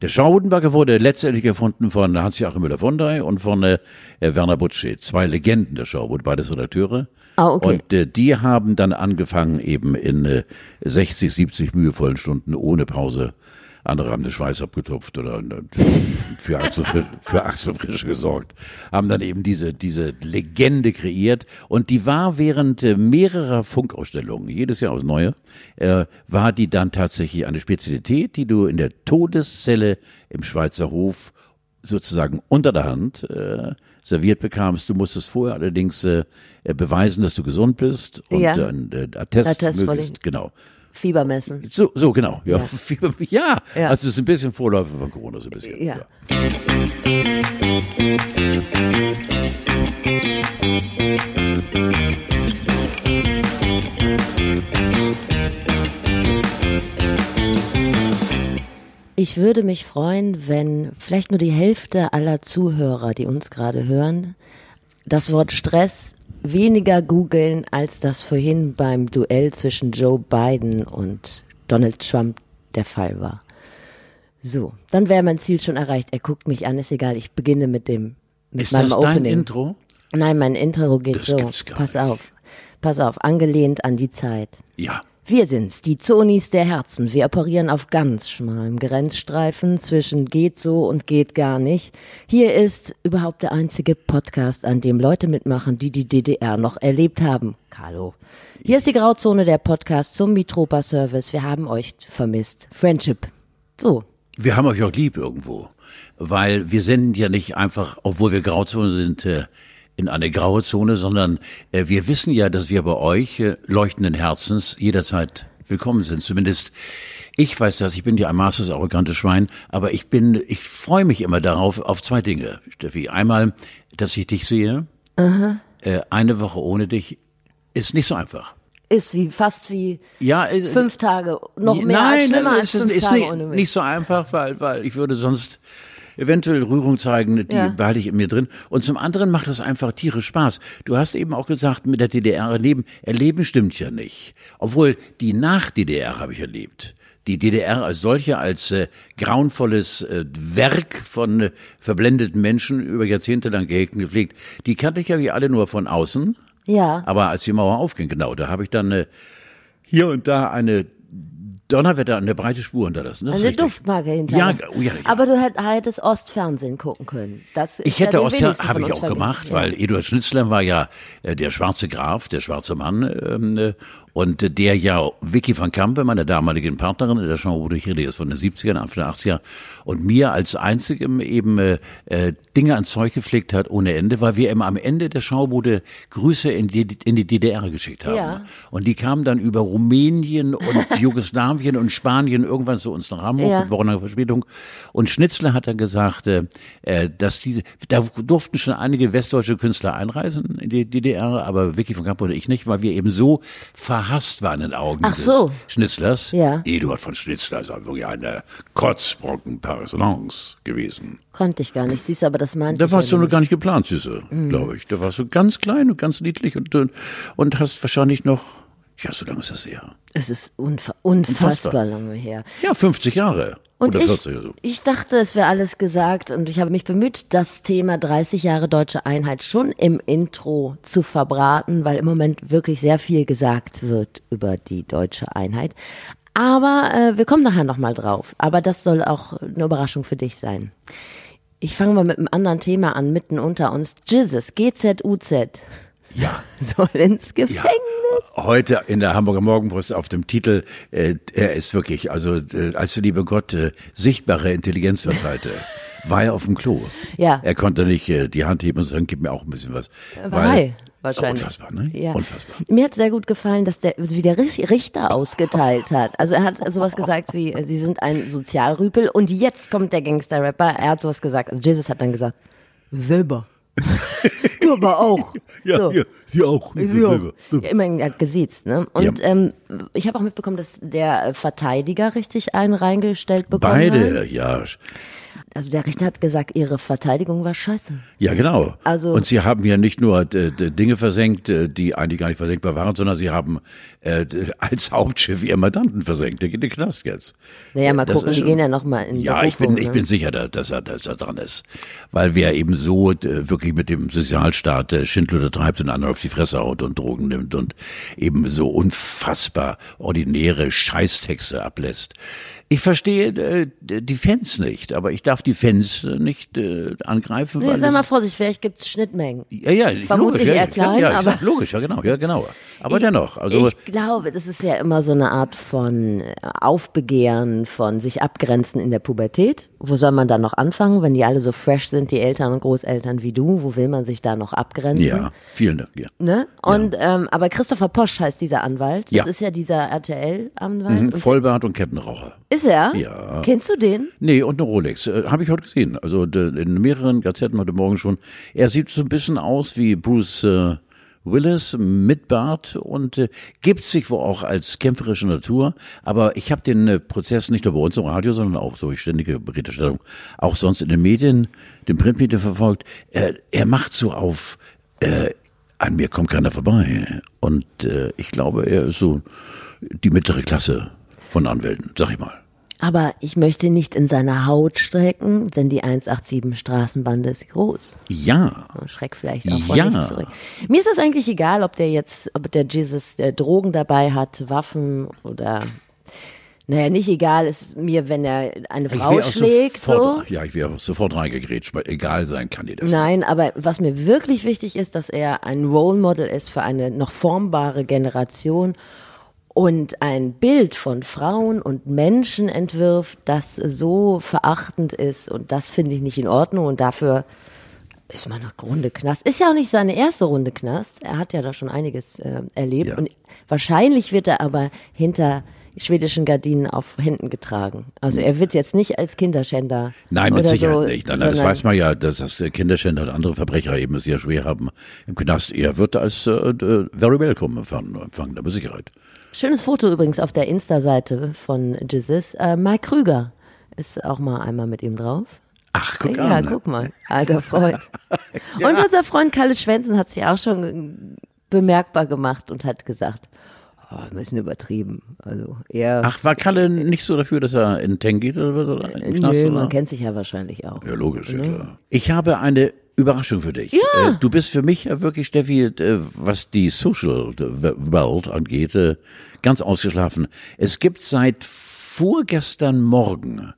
Der Schaubudenbacke wurde letztendlich erfunden von Hans-Joachim Müller-Vondrey und von äh, Werner Butsche, zwei Legenden der Schaubud, beides Redakteure. Ah, okay. Und äh, die haben dann angefangen, eben in äh, 60, 70 mühevollen Stunden ohne Pause. Andere haben den Schweiß abgetupft oder äh, für Axel, Frisch, für Axel Frisch gesorgt. Haben dann eben diese, diese Legende kreiert. Und die war während äh, mehrerer Funkausstellungen, jedes Jahr aufs Neue, äh, war die dann tatsächlich eine Spezialität, die du in der Todeszelle im Schweizer Hof sozusagen unter der Hand äh, serviert bekamst. Du musstest vorher allerdings äh, beweisen, dass du gesund bist und Ja. äh, Attest, Attest möglichst, genau. Fieber messen. So, so genau. Ja, Ja. Fieber- ja. Ja. also es ist ein bisschen Vorläufer von Corona, so ein bisschen. Ja. Ich würde mich freuen, wenn vielleicht nur die Hälfte aller Zuhörer, die uns gerade hören, das Wort Stress weniger googeln, als das vorhin beim Duell zwischen Joe Biden und Donald Trump der Fall war. So, dann wäre mein Ziel schon erreicht. Er guckt mich an, ist egal, ich beginne mit dem mit Ist meinem das dein Opening. Intro? Nein, mein Intro geht Das so. Pass auf. Pass auf, angelehnt an die Zeit. Ja. Wir sind's, die Zonis der Herzen. Wir operieren auf ganz schmalem Grenzstreifen zwischen geht so und geht gar nicht. Hier ist überhaupt der einzige Podcast, an dem Leute mitmachen, die die DDR noch erlebt haben. Carlo. Hier ist die Grauzone der Podcast zum Mitropa Service. Wir haben euch vermisst. Friendship. So. Wir haben euch auch lieb irgendwo, weil wir senden ja nicht einfach, obwohl wir Grauzone sind, äh, in eine graue Zone, sondern äh, wir wissen ja, dass wir bei euch äh, leuchtenden Herzens jederzeit willkommen sind. Zumindest ich weiß das, ich bin ja ein maßlos arrogantes Schwein, aber ich bin, ich freue mich immer darauf, auf zwei Dinge, Steffi. Einmal, dass ich dich sehe. Äh, eine Woche ohne dich ist nicht so einfach. Ist wie, fast wie Ja, äh, fünf Tage. Noch mehr Nein, als schlimmer nein, als fünf ist, ist Tage nicht, ohne mich. nicht so einfach, weil, weil ich würde sonst eventuell Rührung zeigen, die Ja. behalte ich in mir drin. Und zum anderen macht das einfach tierisch Spaß. Du hast eben auch gesagt, mit der DDR erleben, erleben stimmt ja nicht. Obwohl die Nach-DDR habe ich erlebt. Die DDR als solche, als äh, grauenvolles äh, Werk von äh, verblendeten Menschen über Jahrzehnte lang gehegt und gepflegt, die kannte ich ja wie alle nur von außen. Ja. Aber als die Mauer aufging, genau, da habe ich dann äh, hier und da eine Donnerwetter eine breite Spur hinterlassen. Das Eine. Duftmarke hinterlassen. Ja, oh ja, ja. Aber du hätt- hättest Ostfernsehen gucken können. Das ist Ich ja hätte aus wenigsten habe ich auch vergessen. gemacht, Ja. weil Eduard Schnitzler war ja äh, der schwarze Graf, der schwarze Mann, ähm, äh, und der ja Vicky van Kampe, meine damaligen Partnerin in der Chambre ich rede jetzt von den 70ern, Anfang der 80er, und mir als einzigem eben äh, äh, Dinge ans Zeug gepflegt hat ohne Ende, weil wir immer am Ende der Schaubude Grüße in die, in die DDR geschickt haben. Ja. Und die kamen dann über Rumänien und Jugoslawien und Spanien irgendwann zu uns nach Hamburg Ja. mit wochenlanger Verspätung. Und Schnitzler hat dann gesagt, äh, äh, dass diese, da durften schon einige westdeutsche Künstler einreisen in die DDR, aber Vicky von Kamp und ich nicht, weil wir eben so verhasst waren in den Augen Ach des so. Schnitzlers. Ja. Eduard von Schnitzler ist wirklich eine Kotzbrocken par excellence gewesen. Konnte ich gar nicht. Siehst du, aber das meinte Da ich warst ja du noch gar nicht geplant, Süße, Mhm. glaube ich. Da warst du ganz klein und ganz niedlich und, und, und hast wahrscheinlich noch, ja, so lange ist das her. Es ist unfa unfassbar, Unfassbar. lange her. Ja, 50 Jahre. Und oder ich, 40 oder so. ich dachte, es wäre alles gesagt und ich habe mich bemüht, das Thema 30 Jahre deutsche Einheit schon im Intro zu verbraten, weil im Moment wirklich sehr viel gesagt wird über die deutsche Einheit. Aber äh, wir kommen nachher nochmal drauf. Aber das soll auch eine Überraschung für dich sein. Ich fange mal mit einem anderen Thema an, mitten unter uns. Jesus, GZUZ, Ja. soll ins Gefängnis. Heute in der Hamburger Morgenpost auf dem Titel, äh, er ist wirklich, also äh, als der liebe Gott äh, sichtbare Intelligenz verteilte, war er auf dem Klo. Ja. Er konnte nicht äh, die Hand heben und sagen, gib mir auch ein bisschen was. War high, wahrscheinlich. Unfassbar, ne? Ja. Unfassbar. Mir hat sehr gut gefallen, dass der, wie der Richt- Richter ausgeteilt hat. Also er hat sowas gesagt wie, äh, sie sind ein Sozialrüpel und jetzt kommt der Gangster-Rapper. Er hat sowas gesagt. Also Jesus hat dann gesagt, selber. du aber auch. So. sie auch. Sie auch. Ja, immerhin er hat gesiezt, ne? Und Ja. ähm, ich habe auch mitbekommen, dass der Verteidiger richtig einen reingestellt bekommen hat. Beide, ja. Also der Richter hat gesagt, ihre Verteidigung war scheiße. Ja, genau. Also- und sie haben ja nicht nur äh, Dinge versenkt, äh, die eigentlich gar nicht versenkbar waren, sondern sie haben äh, als Hauptschiff ihr Mandanten versenkt. Der geht in den Knast jetzt. Naja, mal Das gucken, die schon- gehen ja noch mal in Ja, ich bin, Berufung, ich ne? bin sicher, da- dass er, dass er dran ist. Weil wer eben so äh, wirklich mit dem Sozialstaat äh, Schindluder treibt und anderen auf die Fresse haut und Drogen nimmt und eben so unfassbar ordinäre Scheißtexte ablässt. Ich verstehe äh, die Fans nicht, aber ich darf die Fans nicht äh, angreifen. Nee, weil sei es- mal vorsichtig, vielleicht gibt's Schnittmengen. ja, ja, Vermutlich logisch, eher ja, klein, ja, ich aber- sag, logisch, ja genau, ja genau. Aber dennoch, also ich glaube, das ist ja immer so eine Art von äh, Aufbegehren, von sich abgrenzen in der Pubertät. Wo soll man dann noch anfangen, wenn die alle so fresh sind, die Eltern und Großeltern wie du? Wo will man sich da noch abgrenzen? ja, vielen Dank. Ja. Ne? Und ähm, aber Christopher Posch heißt dieser Anwalt. Das Ja. ist ja dieser RTL-Anwalt. Mhm, Und Vollbart und Kettenraucher. Ist er? Ja. Kennst du den? Nee, und eine Rolex. Äh, Habe ich heute gesehen. Also de, in mehreren Gazetten heute Morgen schon. Er sieht so ein bisschen aus wie Bruce äh, Willis mit Bart und äh, gibt sich wohl auch als kämpferische Natur. Aber ich habe den äh, Prozess nicht nur bei uns im Radio, sondern auch durch ständige Berichterstattung, auch sonst in den Medien, den Printmedien verfolgt. Er, er macht so auf, äh, an mir kommt keiner vorbei. Und äh, ich glaube, er ist so die mittlere Klasse von Anwälten, sag ich mal. Aber ich möchte nicht in seiner Haut strecken, denn die 187 Straßenbande ist groß. Ja. Schreck vielleicht auch vor Ja. nicht zurück. Mir ist das eigentlich egal, ob der jetzt, ob der Jesus der Drogen dabei hat, Waffen oder naja, nicht egal ist mir, wenn er eine Frau schlägt, so. sofort, Ja, ich wäre sofort reingegrätscht, weil egal sein kann dir das. Nein, aber was mir wirklich wichtig ist, dass er ein Role Model ist für eine noch formbare Generation und ein Bild von Frauen und Menschen entwirft, das so verachtend ist und das finde ich nicht in Ordnung und dafür ist man noch Runde Knast. Ist ja auch nicht seine erste Runde Knast. Er hat ja da schon einiges äh, erlebt Ja. und wahrscheinlich wird er aber hinter schwedischen Gardinen auf Händen getragen. Also er wird jetzt nicht als Kinderschänder Nein, mit Sicherheit so, nicht. Nein, nein, das weiß man ja, dass das Kinderschänder und andere Verbrecher eben sehr schwer haben im Knast. Er wird als äh, äh, very welcome empfangen, empfangen, aber Sicherheit. Schönes Foto übrigens auf der Insta-Seite von Jesus. Äh, Mike Krüger ist auch mal einmal mit ihm drauf. Ach, guck ja, an. guck mal, alter Freund. Und unser Freund Kalle Schwensen hat sich auch schon bemerkbar gemacht und hat gesagt, oh, ein bisschen übertrieben. Also eher, Ach, war Kalle nicht so dafür, dass er in Tank geht oder, was, oder im Knast? nö, oder? man kennt sich ja wahrscheinlich auch. Ja, logisch, ja klar. Ich habe eine Überraschung für dich. Ja. Äh, du bist für mich ja wirklich, Steffi, äh, was die Social World angeht, äh, ganz ausgeschlafen. Es gibt seit vorgestern Morgen,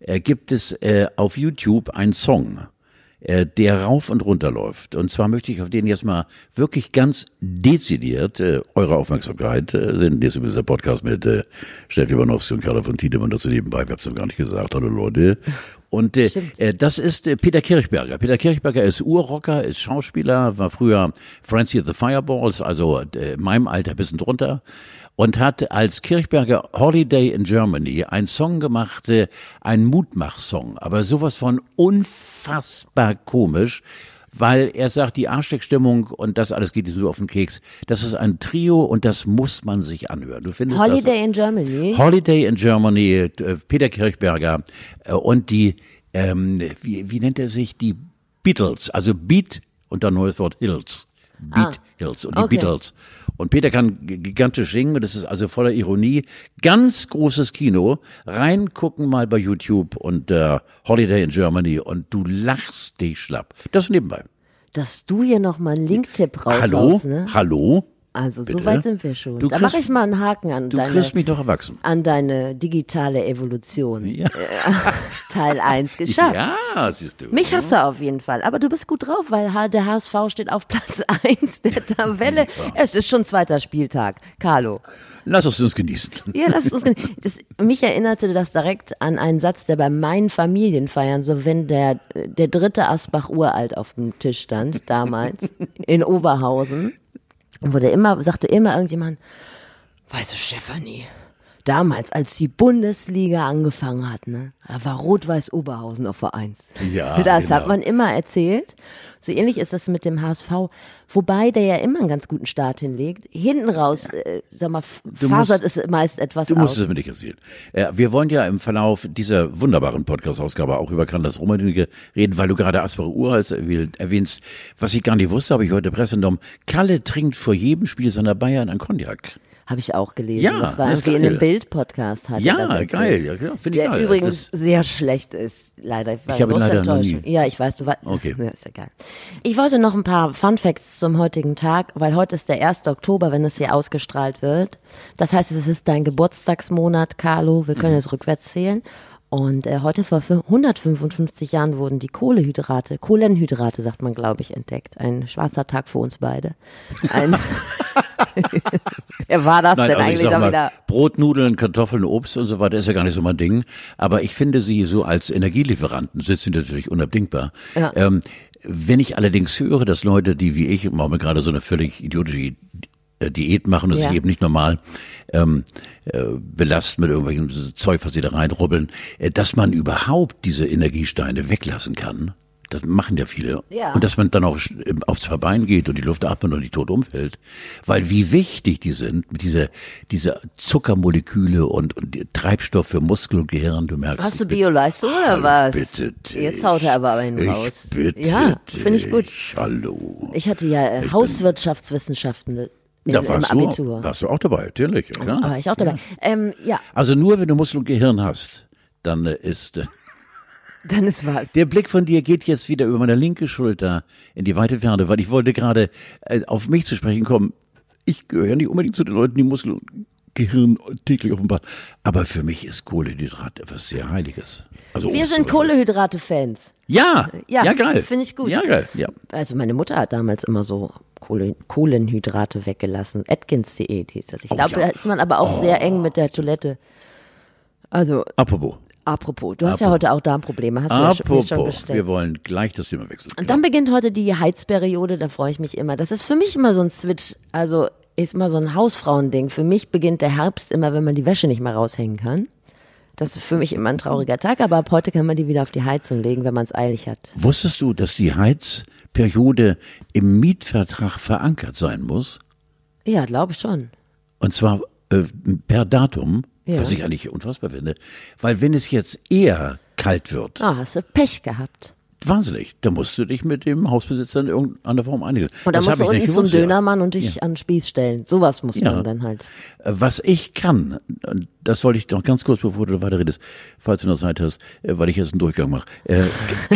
äh, gibt es äh, auf YouTube einen Song, äh, der rauf und runter läuft. Und zwar möchte ich auf den jetzt mal wirklich ganz dezidiert äh, eure Aufmerksamkeit äh, sind. Jetzt übrigens der Podcast mit äh, Steffi Banowski und Carla von Tiedemann dazu nebenbei. Wir haben es noch gar nicht gesagt. Hallo Leute. Und äh, äh, das ist äh, Peter Kirchberger. Peter Kirchberger ist Urrocker, ist Schauspieler, war früher Francie of the Fireballs, also äh, in meinem Alter ein bisschen drunter und hat als Kirchberger Holiday in Germany einen Song gemacht, äh, einen Mutmach-Song, aber sowas von unfassbar komisch, weil er sagt, die Arschsteckstimmung und das alles geht ihm so auf den Keks. Das ist ein Trio und das muss man sich anhören. Du findest Holiday in Germany. das Holiday in Germany, äh, Peter Kirchberger äh, und die, ähm, wie, wie nennt er sich, die Beatles, also Beat und dann neues Wort Hills. Beat Hills und die okay. Beatles. Und Peter kann gigantisch singen und das ist also voller Ironie. Ganz großes Kino. Reingucken mal bei YouTube und äh, Holiday in Germany und du lachst dich schlapp. Das nebenbei. Dass du hier nochmal einen Linktipp raushaust, Hallo? ne? Hallo? Also so Bitte? weit sind wir schon. Du da mache ich mal einen Haken an Du deine, kriegst mich doch erwachsen. an deine digitale Evolution. Ja. Teil 1 geschafft. Ja, siehst du. Mich hast du auf jeden Fall. Aber du bist gut drauf, weil der HSV steht auf Platz 1 der Tabelle. Es ist schon zweiter Spieltag. Carlo. Lass es uns genießen. Ja, lass uns. gen- Das, mich erinnerte das direkt an einen Satz, der bei meinen Familienfeiern, so wenn der, der dritte Asbach uralt auf dem Tisch stand, damals, in Oberhausen, wurde immer, sagte immer irgendjemand, weißt du, Stefanie, damals, als die Bundesliga angefangen hat, ne, da war Rot-Weiß Oberhausen auf der Eins. Ja, Das genau. hat man immer erzählt. So ähnlich ist das mit dem HSV, wobei der ja immer einen ganz guten Start hinlegt. Hinten raus, äh, sag mal, f- fasert es meist etwas Du musst aus. es mir nicht erzählen. Äh, wir wollen ja im Verlauf dieser wunderbaren Podcast-Ausgabe auch über Kann das Rummenigge reden, weil du gerade Aspere Urhals erwähnst. Was ich gar nicht wusste, habe ich heute Presse entnommen. Kalle trinkt vor jedem Spiel seiner Bayern ein Cognac. Habe ich auch gelesen. Ja, das war das irgendwie in geil. einem Bild-Podcast. Ja, geil. Ja, ja, finde ich Der geil. übrigens Das- sehr schlecht ist, leider. War Ich habe leider noch nie. Ja, ich weiß, du weißt. Okay. Ja, ist egal. Ich wollte noch ein paar Fun Facts zum heutigen Tag, weil heute ist der 1. Oktober, wenn es hier ausgestrahlt wird. Das heißt, es ist dein Geburtstagsmonat, Carlo. Wir Mhm. können jetzt rückwärts zählen. Und äh, heute vor 155 Jahren wurden die Kohlehydrate, Kohlenhydrate sagt man, glaube ich, entdeckt. Ein schwarzer Tag für uns beide. Ein Wer war das Nein, denn also ich eigentlich da mal, wieder? Brot, Nudeln, Kartoffeln, Obst und so weiter ist ja gar nicht so mein Ding. Aber ich finde sie so als Energielieferanten sind sie natürlich unabdingbar. Ja. Ähm, wenn ich allerdings höre, dass Leute, die wie ich im Moment gerade so eine völlig idiotische äh, Diät machen und Ja. sich eben nicht normal ähm, äh, belasten mit irgendwelchen Zeug, was sie da reinrubbeln, äh, dass man überhaupt diese Energiesteine weglassen kann. Das machen ja viele. Ja. Und dass man dann auch sch- aufs Verbein geht und die Luft atmet und nicht tot umfällt. Weil wie wichtig die sind, mit dieser, dieser Zuckermoleküle und, und die Treibstoff für Muskel und Gehirn, du merkst. Hast du ich Bioleistung oder was? Bitte dich. Jetzt haut er aber einen raus. Ich bitte ja, finde ich gut. Hallo. Ich hatte ja äh, Hauswirtschaftswissenschaften in, Da warst Abitur. du, warst du auch dabei, natürlich. Ja, klar. War ich auch dabei. Ähm, ja, Also nur wenn du Muskel und Gehirn hast, dann äh, ist äh, dann ist was. der Blick von dir geht jetzt wieder über meine linke Schulter in die weite Ferne, weil ich wollte gerade äh, auf mich zu sprechen kommen. Ich gehöre nicht unbedingt zu den Leuten, die Muskel und Gehirn täglich offenbar. Aber für mich ist Kohlenhydrat etwas sehr Heiliges. Also Wir Obst sind Kohlehydrate-Fans. Ja, Ja, ja, geil. finde ich gut. Ja, geil. Ja. Also meine Mutter hat damals immer so Kohle, Kohlenhydrate weggelassen. Atkins-Diät hieß das. Ich Oh, glaube, ja. da ist man aber auch sehr eng mit der Toilette. Also, Apropos. Apropos, du hast ja heute auch Darmprobleme. Hast du ja schon, Apropos. bestellt. Wir wollen gleich das Thema wechseln. Und dann beginnt heute die Heizperiode, da freue ich mich immer. Das ist für mich immer so ein Switch, also ist immer so ein Hausfrauending. Für mich beginnt der Herbst immer, wenn man die Wäsche nicht mehr raushängen kann. Das ist für mich immer ein trauriger Tag, aber ab heute kann man die wieder auf die Heizung legen, wenn man es eilig hat. Wusstest du, dass die Heizperiode im Mietvertrag verankert sein muss? Ja, glaube ich schon. Und zwar äh, per Datum, Ja. was ich eigentlich unfassbar finde. Weil wenn es jetzt eher kalt wird, Ah, hast du Pech gehabt. Wahnsinnig, da musst du dich mit dem Hausbesitzer in irgendeiner Form einigen. Und dann Das musst du unten nicht zum gewusst, ja. Dönermann und dich an den Spieß stellen. Sowas muss Ja. man dann halt. Was ich kann, das wollte ich noch ganz kurz, bevor du weiter redest, falls du noch Zeit hast, äh, weil ich jetzt einen Durchgang mache. Äh,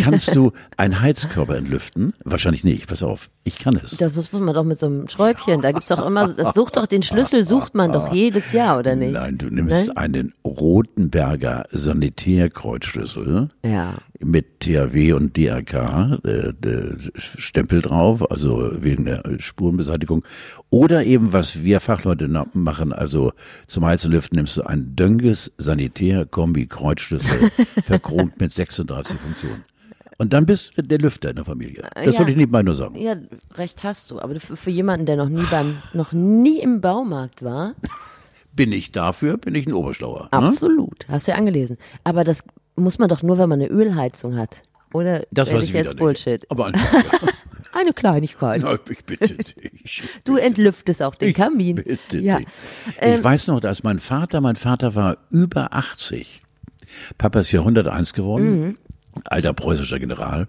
kannst du einen Heizkörper entlüften? Wahrscheinlich nicht, pass auf. Ich kann es. Das muss man doch mit so einem Schräubchen. Da gibt's doch immer, das sucht doch den Schlüssel, sucht man doch jedes Jahr, oder nicht? Nein, du nimmst Ne? einen Rotenberger Sanitärkreuzschlüssel Ja. Mit THW und DRK, äh, der Stempel drauf, also wegen der Spurenbeseitigung. Oder eben, was wir Fachleute machen, also zum Heizen lüften nimmst du einen Dönges Sanitär-Kombi-Kreuzschlüssel, verchront mit 36 Funktionen. Und dann bist du der Lüfter in der Familie. Das Ja. wollte ich nebenbei nur sagen. Ja, recht hast du. Aber für, für jemanden, der noch nie beim, noch nie im Baumarkt war, Bin ich dafür, bin ich ein Oberschlauer. Ne? absolut. Hast du ja angelesen. Aber das muss man doch nur, wenn man eine Ölheizung hat. Oder Das weiß ich jetzt nicht. Bullshit? Aber Eine Kleinigkeit. Na, ich bitte dich. Du entlüftest auch den Ich Kamin. Bitte ja. dich. Ähm, ich weiß noch, dass mein Vater, mein Vater war über 80. Papa ist ja 101 geworden, Mhm. alter preußischer General.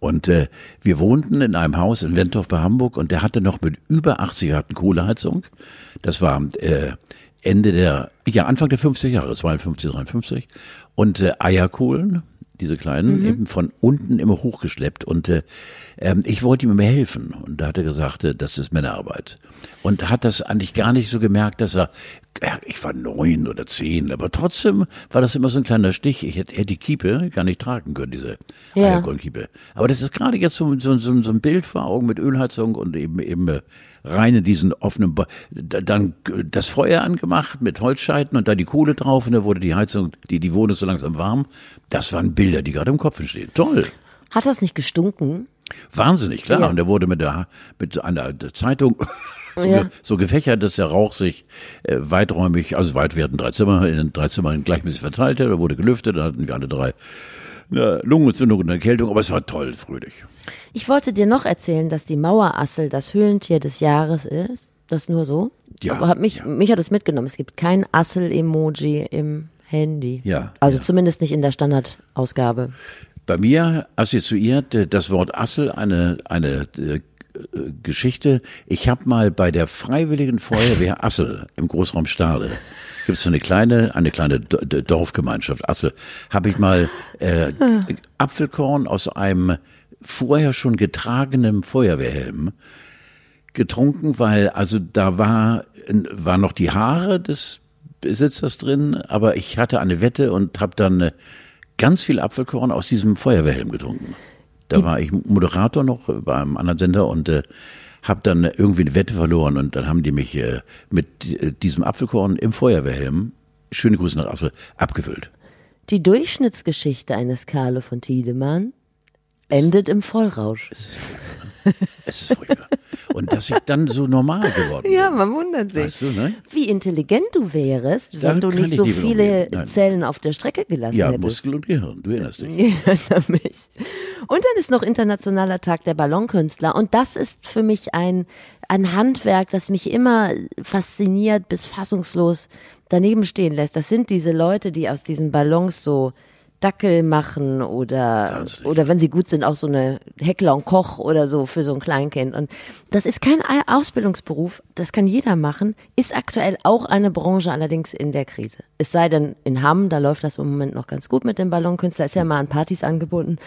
Und äh, wir wohnten in einem Haus in Wentorf bei Hamburg und der hatte noch mit über 80 Jahren Kohleheizung. Das war äh, Ende der, ja, Anfang der 50er Jahre, 52, 53. Und äh, Eierkohlen, diese kleinen, Mhm. eben von unten immer hochgeschleppt. Und äh, ähm, ich wollte ihm helfen. Und da hat er gesagt, äh, das ist Männerarbeit. Und hat das eigentlich gar nicht so gemerkt, dass er, ja, ich war neun oder zehn, aber trotzdem war das immer so ein kleiner Stich. Ich hätte, hätte die Kiepe gar nicht tragen können, diese Ja. Eierkohlenkiepe. Aber das ist gerade jetzt so, so, so, so ein Bild vor Augen mit Ölheizung und eben, eben äh, rein in diesen offenen, Ba- Da- dann äh, das Feuer angemacht mit Holzscheiten und da die Kohle drauf und da wurde die Heizung, die, die Wohnung so langsam warm. Das waren Bilder, die gerade im Kopf entstehen. Toll. Hat das nicht gestunken? Wahnsinnig, klar. Ja. Und er wurde mit der, mit einer Zeitung So, Ja. so gefächert, dass der Rauch sich äh, weiträumig, also weit, wir hatten drei Zimmer, in den drei Zimmern gleichmäßig verteilte, da wurde gelüftet, da hatten wir alle drei eine Lungenentzündung und eine Erkältung, aber es war toll, fröhlich. Ich wollte dir noch erzählen, dass die Mauerassel das Höhlentier des Jahres ist. Das nur so. Ja, Aber hat mich, ja. mich hat es mitgenommen. Es gibt kein Assel-Emoji im Handy. Ja, Also ja. zumindest nicht in der Standardausgabe. Bei mir assoziiert äh, das Wort Assel eine, eine äh, Geschichte. Ich habe mal bei der Freiwilligen Feuerwehr Assel im Großraum Stade gibt es eine kleine, eine kleine Dorfgemeinschaft Assel, habe ich mal äh, Apfelkorn aus einem vorher schon getragenen Feuerwehrhelm getrunken, weil also da war war noch die Haare des Besitzers drin, aber ich hatte eine Wette und habe dann äh, ganz viel Apfelkorn aus diesem Feuerwehrhelm getrunken. Da war ich Moderator noch bei einem anderen Sender und äh, habe dann irgendwie eine Wette verloren und dann haben die mich äh, mit äh, diesem Apfelkorn im Feuerwehrhelm, schöne Grüße nach Assel, abgefüllt. Die Durchschnittsgeschichte eines Carlo von Tiedemann endet im Vollrausch. Es ist furchtbar. und dass ich dann so normal geworden Ja, bin. man wundert sich. Weißt du, ne? Wie intelligent du wärest, Da wenn du nicht ich so viele. Zellen auf der Strecke gelassen Ja, hättest. Muskel und Gehirn, du erinnerst dich. Ich erinnere mich. Und dann ist noch Internationaler Tag der Ballonkünstler. Und das ist für mich ein, ein Handwerk, das mich immer fasziniert bis fassungslos daneben stehen lässt. Das sind diese Leute, die aus diesen Ballons so Dackel machen oder, Wahnsinnig. oder wenn sie gut sind, auch so eine Heckler und Koch oder so für so ein Kleinkind. Und das ist kein Ausbildungsberuf, das kann jeder machen, ist aktuell auch eine Branche, allerdings in der Krise. Es sei denn, in Hamm, da läuft das im Moment noch ganz gut mit dem Ballonkünstler, ist ja mal an Partys angebunden.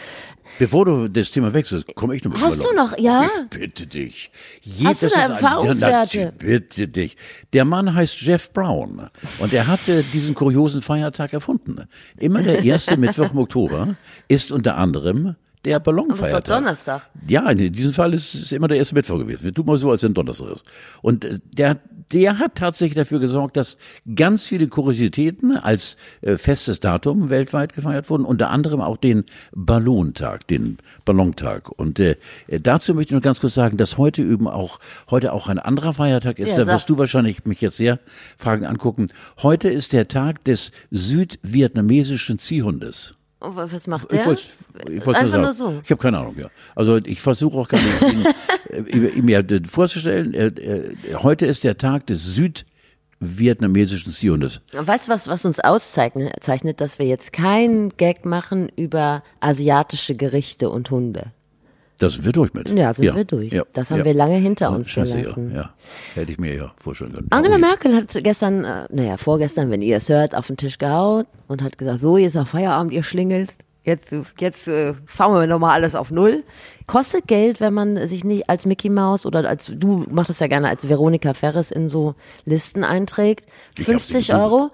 Bevor du das Thema wechselst, komme ich noch mit Hast Ballon. du noch- ja? Ich bitte dich. Hast du Jedes da ein- Erfahrungswerte? Na, bitte dich. Der Mann heißt Jeff Brown und er hatte diesen kuriosen Feiertag erfunden. Immer der erste Mittwoch im Oktober ist unter anderem der Aber es ist Ballonfeiertag. doch Donnerstag. Ja, in diesem Fall ist es immer der erste Mittwoch gewesen. Wir tun mal so, als wenn Donnerstag ist. Und äh, der, der hat tatsächlich dafür gesorgt, dass ganz viele Kuriositäten als äh, festes Datum weltweit gefeiert wurden, unter anderem auch den Ballontag, den Ballontag. Und äh, dazu möchte ich noch ganz kurz sagen, dass heute üben auch, heute auch ein anderer Feiertag ist. Ja, da wirst du wahrscheinlich mich jetzt sehr Fragen angucken. Heute ist der Tag des südvietnamesischen Ziehhundes. Was macht Ich der? wollte ich wollte Einfach nur sagen. so. Ich habe keine Ahnung, ja. Also ich versuche auch gar nicht, äh, mir vorzustellen, heute ist der Tag des südvietnamesischen Ziones. Weißt du, was, was uns auszeichnet, zeichnet, dass wir jetzt keinen Gag machen über asiatische Gerichte und Hunde? Da sind wir durch mit. Ja, sind wir durch. Das haben wir lange hinter uns scheiße, gelassen. Ja, ja. Hätte ich mir ja vorstellen können. Angela Okay. Merkel hat gestern, äh, naja, vorgestern, wenn ihr es hört, auf den Tisch gehauen und hat gesagt, so, jetzt auf Feierabend, ihr Schlingels. Jetzt, jetzt äh, fahren wir nochmal alles auf Null. Kostet Geld, wenn man sich nicht als Mickey Mouse oder als, du machst es ja gerne als Veronika Ferres in so Listen einträgt. Ich hab sie 50 gegoogelt. Euro.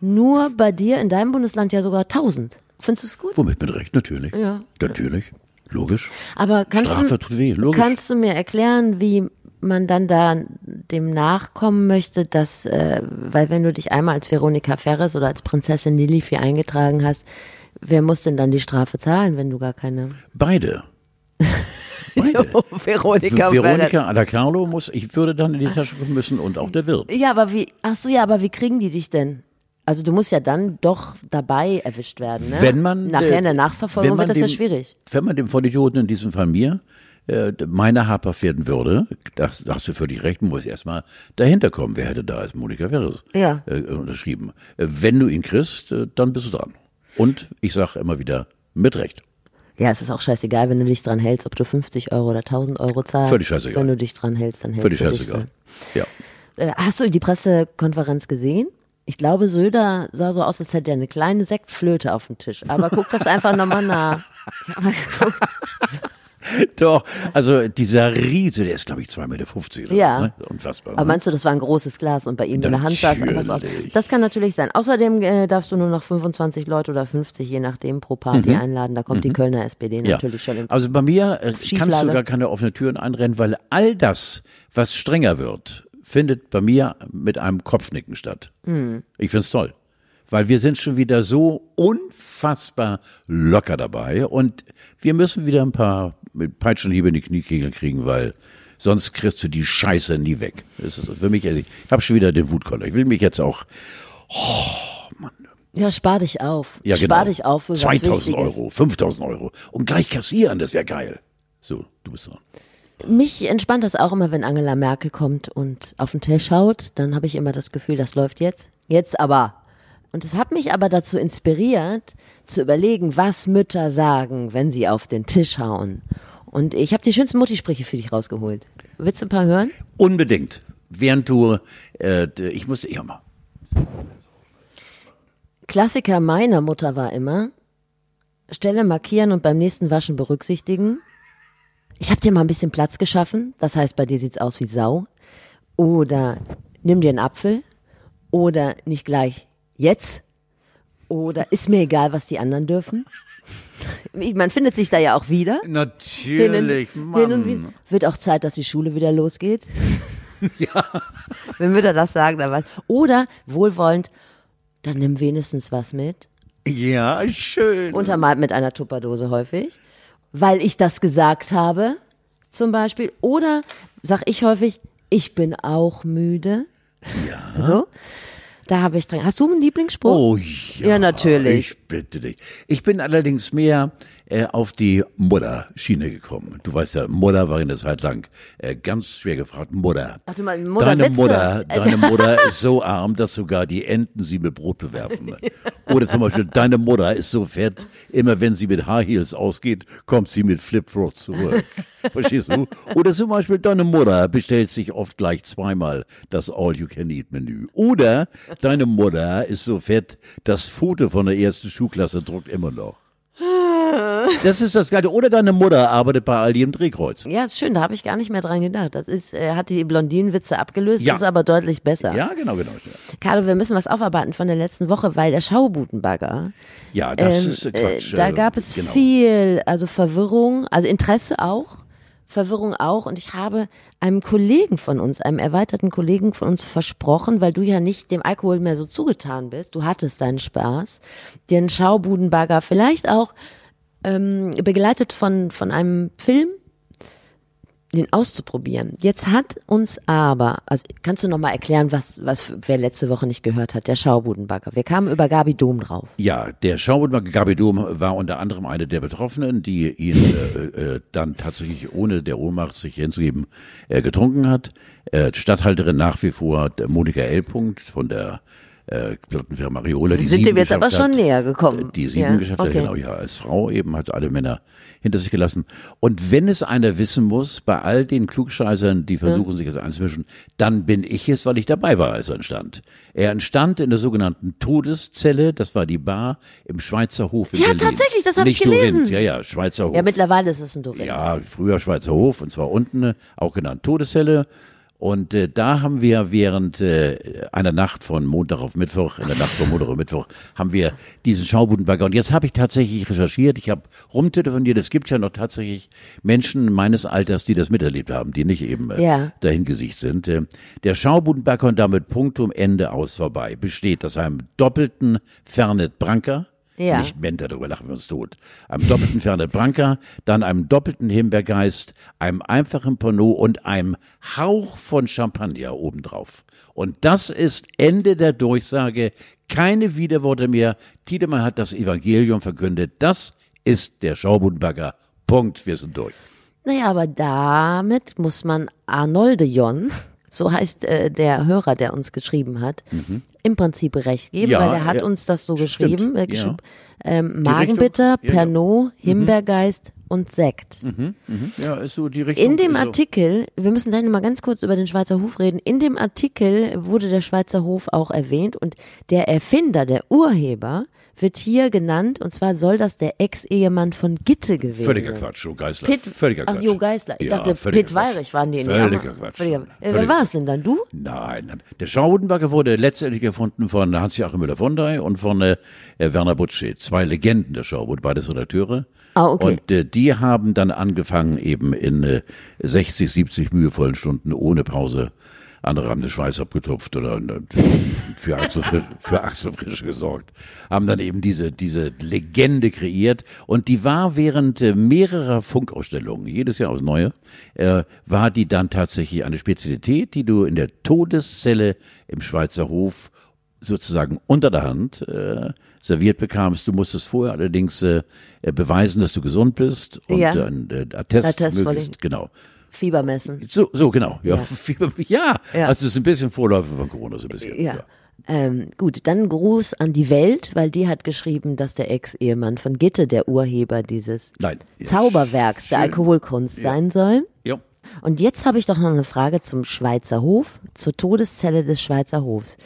Nur bei dir in deinem Bundesland ja sogar 1000. Findest du es gut? Womit mit Recht, natürlich. Ja. Natürlich. Logisch. Aber kannst Strafe du, tut weh, logisch. kannst du mir erklären, wie man dann da dem nachkommen möchte, dass, äh, weil wenn du dich einmal als Veronika Ferres oder als Prinzessin Lilifi eingetragen hast, wer muss denn dann die Strafe zahlen, wenn du gar keine... Beide. Beide. Veronika, Veronika Ada Carlo muss, ich würde dann in die Tasche müssen und auch der Wirt. Ja, aber wie, ach so, ja, aber wie kriegen die dich denn? Also du musst ja dann doch dabei erwischt werden, ne? Wenn man Nachher äh, in der Nachverfolgung wenn man wird das ja dem- schwierig. Wenn man dem Vollidioten in diesem Fall mir äh, meine habhaft werden würde, das, da hast du völlig recht, man muss erstmal dahinter kommen. Wer hätte da als Monika Ferres Ja. äh, unterschrieben? Äh, wenn du ihn kriegst, äh, dann bist du dran. Und ich sage immer wieder, mit Recht. Ja, es ist auch scheißegal, wenn du dich dran hältst, ob du 50 Euro oder 1000 Euro zahlst. Völlig scheißegal. Wenn du dich dran hältst, dann hältst Völlig du dich scheißegal. dran. Ja. Äh, Hast du die Pressekonferenz gesehen? Ich glaube, Söder sah so aus, als hätte er eine kleine Sektflöte auf dem Tisch. Aber guck das einfach nochmal nach. Doch, also dieser Riese, der ist glaube ich 2,50 Meter oder Ja. was, ne? Unfassbar. Aber ne? meinst du, das war ein großes Glas und bei ihm in der Hand saß so aus? Das kann natürlich sein. Außerdem äh, darfst du nur noch 25 Leute oder 50, je nachdem, pro Party einladen. Da kommt die Kölner SPD Mhm. Ja. natürlich schon im Also bei mir äh, kannst du gar keine offenen Türen einrennen, weil all das, was strenger wird, findet bei mir mit einem Kopfnicken statt. Hm. Ich find's toll. Weil wir sind schon wieder so unfassbar locker dabei und wir müssen wieder ein paar mit Peitschenhiebe in die Kniekegel kriegen, weil Sonst kriegst du die Scheiße nie weg. Das ist für mich, ich habe schon wieder den Wutkoller. Ich will mich jetzt auch, Ja, spar dich auf. ja spar genau, dich auf für was 2000 Wichtiges. Euro, 5000 Euro und gleich kassieren, das ist ja geil. So, du bist dran. Mich entspannt das auch immer, wenn Angela Merkel kommt und auf den Tisch schaut. Dann habe ich immer das Gefühl, das läuft jetzt. Jetzt aber. Und es hat mich aber dazu inspiriert, zu überlegen, was Mütter sagen, wenn sie auf den Tisch hauen. Und ich habe die schönsten Muttisprüche für dich rausgeholt. Willst du ein paar hören? Unbedingt. Während du, äh, ich muss, ja mal. Klassiker meiner Mutter war immer, Stelle markieren und beim nächsten Waschen berücksichtigen. Ich habe dir mal ein bisschen Platz geschaffen, das heißt, bei dir sieht's aus wie Sau. Oder nimm dir einen Apfel. Oder nicht gleich jetzt. Oder ist mir egal, was die anderen dürfen. Man findet sich da ja auch wieder. Natürlich, Hin und, hin und wieder. Wird auch Zeit, dass die Schule wieder losgeht. ja. Wenn Mütter das sagen, dann was. Oder wohlwollend, dann nimm wenigstens was mit. Ja, schön. Untermalt mit einer Tupperdose häufig. Weil ich das gesagt habe, zum Beispiel. Oder sag ich häufig, ich bin auch müde. Ja. So. Da habe ich dran. Hast du einen Lieblingsspruch? Oh ja, Ja, natürlich. Ich bitte dich. Ich bin allerdings mehr äh, auf die Mutter-Schiene gekommen. Du weißt ja, Mutter war in der Zeit lang äh, ganz schwer gefragt. Mutter. Ach, du meinst Mutter deine Witze? Mutter, deine Mutter ist so arm, dass sogar die Enten sie mit Brot bewerfen. Oder zum Beispiel, deine Mutter ist so fett, immer wenn sie mit High Heels ausgeht, kommt sie mit Flipflops zurück. Verstehst du? Oder zum Beispiel, deine Mutter bestellt sich oft gleich zweimal das All-You-Can-Eat-Menü. Oder deine Mutter ist so fett, das Foto von der ersten Schulklasse druckt immer noch. Das ist das Geile. Oder deine Mutter arbeitet bei Aldi im Drehkreuz. Ja, ist schön, da habe ich gar nicht mehr dran gedacht. Das ist, äh, hat die Blondinenwitze abgelöst, Ja. ist aber deutlich besser. Ja, genau, genau. Carlo, wir müssen was aufarbeiten von der letzten Woche, weil der Schaubutenbagger, Ja, das ähm, ist äh, Quatsch. äh, da äh, gab es genau. viel, also Verwirrung, also Interesse auch, Verwirrung auch. Und ich habe einem Kollegen von uns, einem erweiterten Kollegen von uns versprochen, weil du ja nicht dem Alkohol mehr so zugetan bist, du hattest deinen Spaß, den Schaubudenbagger vielleicht auch ähm, begleitet von, von einem Film, den auszuprobieren. Jetzt hat uns aber, also kannst du noch mal erklären, was, was wer letzte Woche nicht gehört hat, der Schaubudenbagger. Wir kamen über Gabi Dom drauf. Ja, der Schaubudenbagger Gabi Dom war unter anderem eine der Betroffenen, die ihn äh, äh, dann tatsächlich ohne der Ohnmacht sich hinzugeben äh, getrunken hat. Äh, Stadthalterin nach wie vor Monika L. Punkt von der äh, Plattenfirma Mariola. Die Sind dem jetzt aber schon hat. näher gekommen. Die sieben Ja, geschafft hat, okay. genau, ja, als Frau eben hat alle Männer hinter sich gelassen. Und wenn es einer wissen muss, bei all den Klugscheißern, die versuchen, sich das einzumischen, dann bin ich es, weil ich dabei war, als er entstand. Er entstand in der sogenannten Todeszelle, das war die Bar im Schweizer Hof in Ja, Berlin. tatsächlich, das hab ich gelesen. Dorinth, ja, ja, Schweizer Hof. Ja, mittlerweile ist es ein Dorint. Ja, früher Schweizer Hof und zwar unten, auch genannt Todeszelle. Und äh, da haben wir während äh, einer Nacht von Montag auf Mittwoch, in der Nacht von Montag auf Mittwoch, haben wir diesen Schaubudenbagger. Und jetzt habe ich tatsächlich recherchiert, ich habe rumtelefoniert, es gibt ja noch tatsächlich Menschen meines Alters, die das miterlebt haben, die nicht eben äh, Ja. dahingesicht sind. Äh, Der Schaubudenbagger und damit Punktum Ende aus vorbei besteht aus einem doppelten Fernet Branca, Ja. nicht Menta, darüber lachen wir uns tot. Einem doppelten Fernet Branca, dann einem doppelten Himbeergeist, einem einfachen Pernod und einem Hauch von Champagner obendrauf. Und das ist Ende der Durchsage. Keine Widerworte mehr. Tiedemann hat das Evangelium verkündet. Das ist der Schaubudenbagger. Punkt. Wir sind durch. Naja, aber damit muss man Arnoldejon, so heißt äh, der Hörer, der uns geschrieben hat, im Prinzip recht geben, Mhm. Ja, weil der hat ja. uns das so Stimmt, geschrieben. Äh, ja. geschrieben ähm, Richtung, Magenbitter, ja, ja. Pernod, Himbeergeist und Sekt. Ja, ist so die Richtung. In dem ist so. Artikel, wir müssen gleich noch mal ganz kurz über den Schweizer Hof reden. In dem Artikel wurde der Schweizer Hof auch erwähnt und der Erfinder, der Urheber, wird hier genannt und zwar soll das der Ex-Ehemann von Gitte gewesen Völliger sein. Quatsch, Jo Geisler. Pitt, Völliger ach, Quatsch. Jo Geisler. Ich Ja, dachte, völliger Pitt. Weirich waren die in Völliger. Quatsch. Völliger, äh, wer Völliger war es denn dann? Du? Nein, der Schaubudenbagger wurde letztendlich erfunden von Hans-Joachim Müller-Vondey und von äh, Werner Butschet. Zwei Legenden der Schaubud, beides Redakteure. Ah, okay. Und äh, die haben dann angefangen, eben in äh, 60, 70 mühevollen Stunden ohne Pause andere haben den Schweiß abgetupft oder äh, für Axel, Frisch, für Axel Frisch gesorgt. Haben dann eben diese, diese Legende kreiert und die war während äh, mehrerer Funkausstellungen, jedes Jahr aufs Neue, äh, war die dann tatsächlich eine Spezialität, die du in der Todeszelle im Schweizer Hof sozusagen unter der Hand äh, serviert bekamst. Du musstest vorher allerdings äh, beweisen, dass du gesund bist und Ja. ein äh, Attest, Attest möglichst, genau. Fieber messen. So, so genau. Ja, Ja. Fieber- ja. Ja. also es ist ein bisschen Vorläufer von Corona, so ein bisschen. Ja. Ähm, gut, dann Gruß an die Welt, weil die hat geschrieben, dass der Ex-Ehemann von Gitte der Urheber dieses Nein. Ja, Zauberwerks der schön. Alkoholkunst sein soll. Ja. Und jetzt habe ich doch noch eine Frage zum Schweizer Hof, zur Todeszelle des Schweizer Hofs.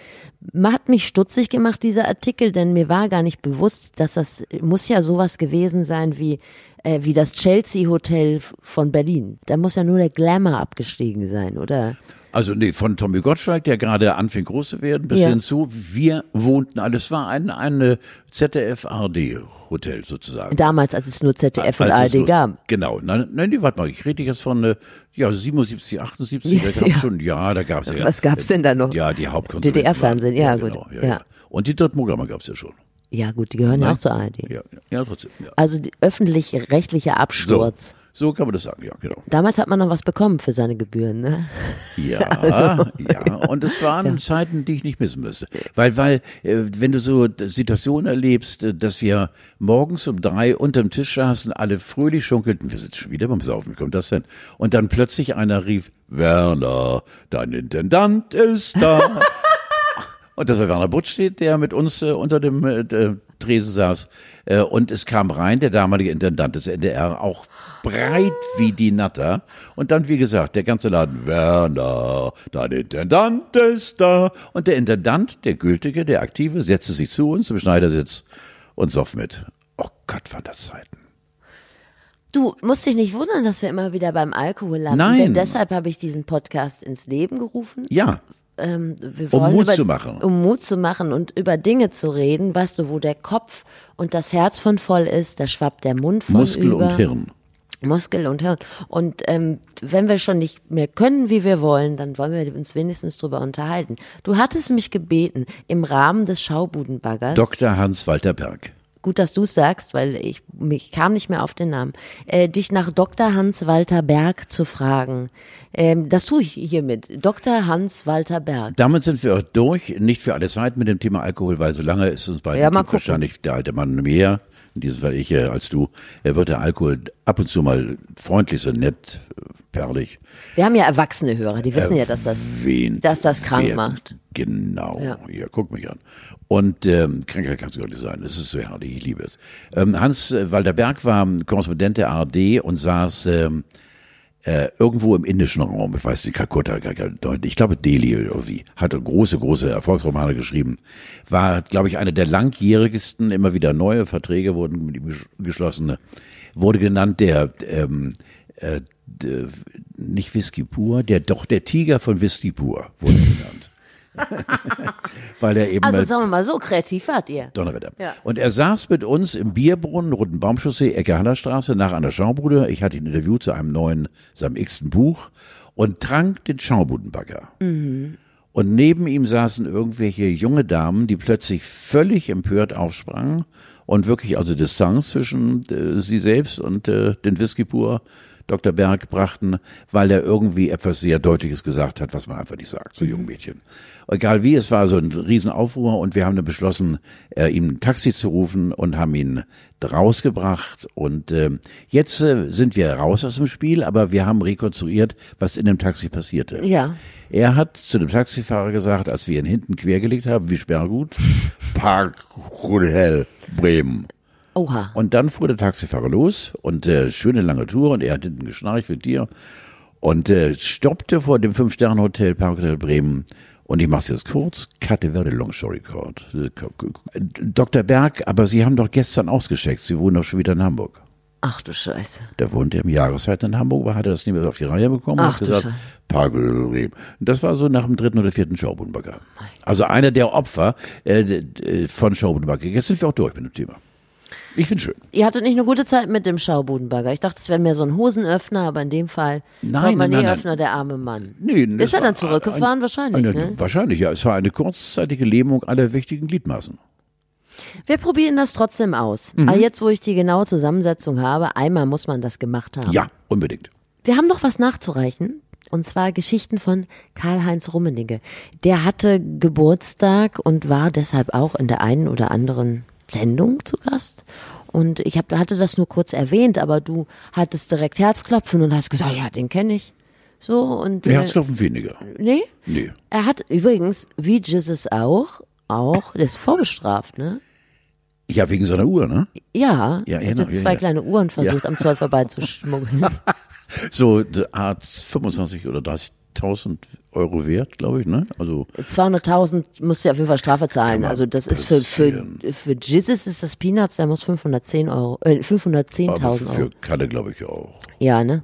Hat mich stutzig gemacht, dieser Artikel, denn mir war gar nicht bewusst, dass das muss ja sowas gewesen sein wie, äh, wie das Chelsea Hotel von Berlin. Da muss ja nur der Glamour abgestiegen sein, oder? Also nee, von Tommy Gottschalk, der gerade anfing groß zu werden, bis Ja. hin zu, wir wohnten alles, war ein eine ZDF-ARD-Hotel sozusagen. Damals, als es nur ZDF und Als es ARD so- gab. Genau. Nein, nein, die, warte mal, ich rede jetzt von, äh, ja, 77, 78, da gab's Ja. schon, ja, da gab's ja. Was gab's denn da noch? Ja, die Hauptkonsulenten. DDR-Fernsehen, waren- ja, gut. Genau, ja, Ja. ja. Und die Drittprogramme gab's ja schon. Ja gut, die gehören ja auch zur ARD. Ja, ja, ja trotzdem. Ja. Also die öffentliche rechtliche So, Absturz. so kann man das sagen, ja, genau. Damals hat man noch was bekommen für seine Gebühren, ne? Ja, Also. ja, und es waren Zeiten, die ich nicht missen müsste. Weil, weil, äh, wenn du so Situationen erlebst, äh, dass wir morgens um drei unterm Tisch saßen, alle fröhlich schunkelten, wir sind schon wieder beim Saufen, wie kommt das denn? Und dann plötzlich einer rief, Werner, dein Intendant ist da. Und das war Werner Buttstedt, der mit uns äh, unter dem äh, Tresen saß. Äh, und es kam rein, der damalige Intendant des NDR, auch breit wie die Natter. Und dann, wie gesagt, der ganze Laden, Werner, dein Intendant ist da. Und der Intendant, der Gültige, der Aktive, setzte sich zu uns im Schneidersitz und soff mit. Oh Gott, waren das Zeiten. Du musst dich nicht wundern, dass wir immer wieder beim Alkohol landen. Nein. Denn deshalb habe ich diesen Podcast ins Leben gerufen. Ja, Ähm, wir Um wollen Mut über, zu machen. Um Mut zu machen und über Dinge zu reden, weißt du, wo der Kopf und das Herz von voll ist, da schwappt der Mund von Muskel über. und Hirn. Muskel und Hirn. Und ähm, wenn wir schon nicht mehr können, wie wir wollen, dann wollen wir uns wenigstens drüber unterhalten. Du hattest mich gebeten, im Rahmen des Schaubudenbaggers, Dr. Hans-Walter Berg. Gut, dass du es sagst, weil ich mich kam nicht mehr auf den Namen, äh, dich nach Dr. Hans-Walter Berg zu fragen. Ähm, das tue ich hiermit. Dr. Hans-Walter Berg. Damit sind wir auch durch, nicht für alle Zeit mit dem Thema Alkohol, weil so lange ist uns beiden Ja, wahrscheinlich der alte Mann mehr, in diesem Fall ich äh, als du, er wird der Alkohol ab und zu mal freundlich, so nett, äh, perlig. Wir haben ja erwachsene Hörer, die wissen ja, dass das, dass das krank macht. Genau, Ja. ja. guck mich an. Und ähm, kränker kann es gar nicht sein, es ist so herrlich, ich liebe es. Ähm, Hans äh, Walter Berg war Korrespondent der ARD und saß ähm, äh, irgendwo im indischen Raum, ich weiß nicht, Kalkutta, ich glaube Delhi oder wie, hatte große, große Erfolgsromane geschrieben, war, glaube ich, einer der langjährigsten, immer wieder neue Verträge wurden mit ihm gesch- geschlossen, wurde genannt der, ähm, äh, nicht Whisky pur, der, doch der Tiger von Whisky pur wurde genannt. Weil er eben Also sagen wir mal, so kreativ wart ihr. Donnerwetter. Ja. Und er saß mit uns im Bierbrunnen, Roten Baumchaussee, Ecke Hallerstraße, nach einer Schaubude. Ich hatte ihn interviewt zu einem neuen, seinem x-ten Buch und trank den Schaubudenbagger. Und neben ihm saßen irgendwelche junge Damen, die plötzlich völlig empört aufsprangen und wirklich also Distanz zwischen äh, sie selbst und äh, den Whisky pur Dr. Berg brachten, weil er irgendwie etwas sehr Deutliches gesagt hat, was man einfach nicht sagt, zu jungen Mädchen. Egal wie, es war so ein Riesenaufruhr und wir haben dann beschlossen, äh, ihm ein Taxi zu rufen und haben ihn rausgebracht. Und äh, jetzt äh, sind wir raus aus dem Spiel, aber wir haben rekonstruiert, was in dem Taxi passierte. Ja. Er hat zu dem Taxifahrer gesagt, als wir ihn hinten quergelegt haben, wie Sperrgut, Park Hotel Bremen. Oha. Und dann fuhr der Taxifahrer los und äh, schöne lange Tour und er hat hinten geschnarcht wie dir und äh, stoppte vor dem Fünf-Sterne-Hotel Parkhotel Bremen und ich mache es jetzt kurz, cut a very long story short. Dr. Berg, aber Sie haben doch gestern ausgecheckt, Sie wohnen doch schon wieder in Hamburg. Ach du Scheiße. Der wohnte im Jahreszeit in Hamburg, aber hat er das nicht mehr auf die Reihe bekommen und Ach du gesagt, Scheiße. Parkhotel Das war so nach dem dritten oder vierten Schaubudenbagger. Also einer der Opfer äh, von Schaubudenbagger. Jetzt sind wir auch durch mit dem Thema. Ich finde schön. Ihr hattet nicht eine gute Zeit mit dem Schaubudenbagger. Ich dachte, es wäre mehr so ein Hosenöffner, aber in dem Fall Nein, nein, nein, Öffner, der arme Mann. Nee, Ist er dann zurückgefahren? ein- Wahrscheinlich, eine, ne? Wahrscheinlich, ja. Es war eine kurzzeitige Lähmung aller wichtigen Gliedmaßen. Wir probieren das trotzdem aus. Mhm. Aber jetzt, wo ich die genaue Zusammensetzung habe, einmal muss man das gemacht haben. Ja, unbedingt. Wir haben noch was nachzureichen. Und zwar Geschichten von Karl-Heinz Rummenigge. Der hatte Geburtstag und war deshalb auch in der einen oder anderen Sendung zu Gast. Und ich hab, hatte das nur kurz erwähnt, aber du hattest direkt Herzklopfen und hast gesagt, ja, den kenne ich. So und äh, Herzklopfen weniger. nee, Nee. er hat übrigens, wie Jesus auch, auch, der ist vorbestraft, ne? Ja, wegen seiner Uhr, ne? Ja, Ja, er hat genau, ja, zwei ja. kleine Uhren versucht, am Zoll vorbeizuschmuggeln. So Art 25 oder 30.000 Euro wert, glaube ich, ne? Also 200.000 musst du auf jeden Fall Strafe zahlen. Also das ist für, für, für Jesus ist das Peanuts, der muss 510 Euro, äh, aber 510.000 Euro. für Kalle, glaube ich, auch. Ja, ne?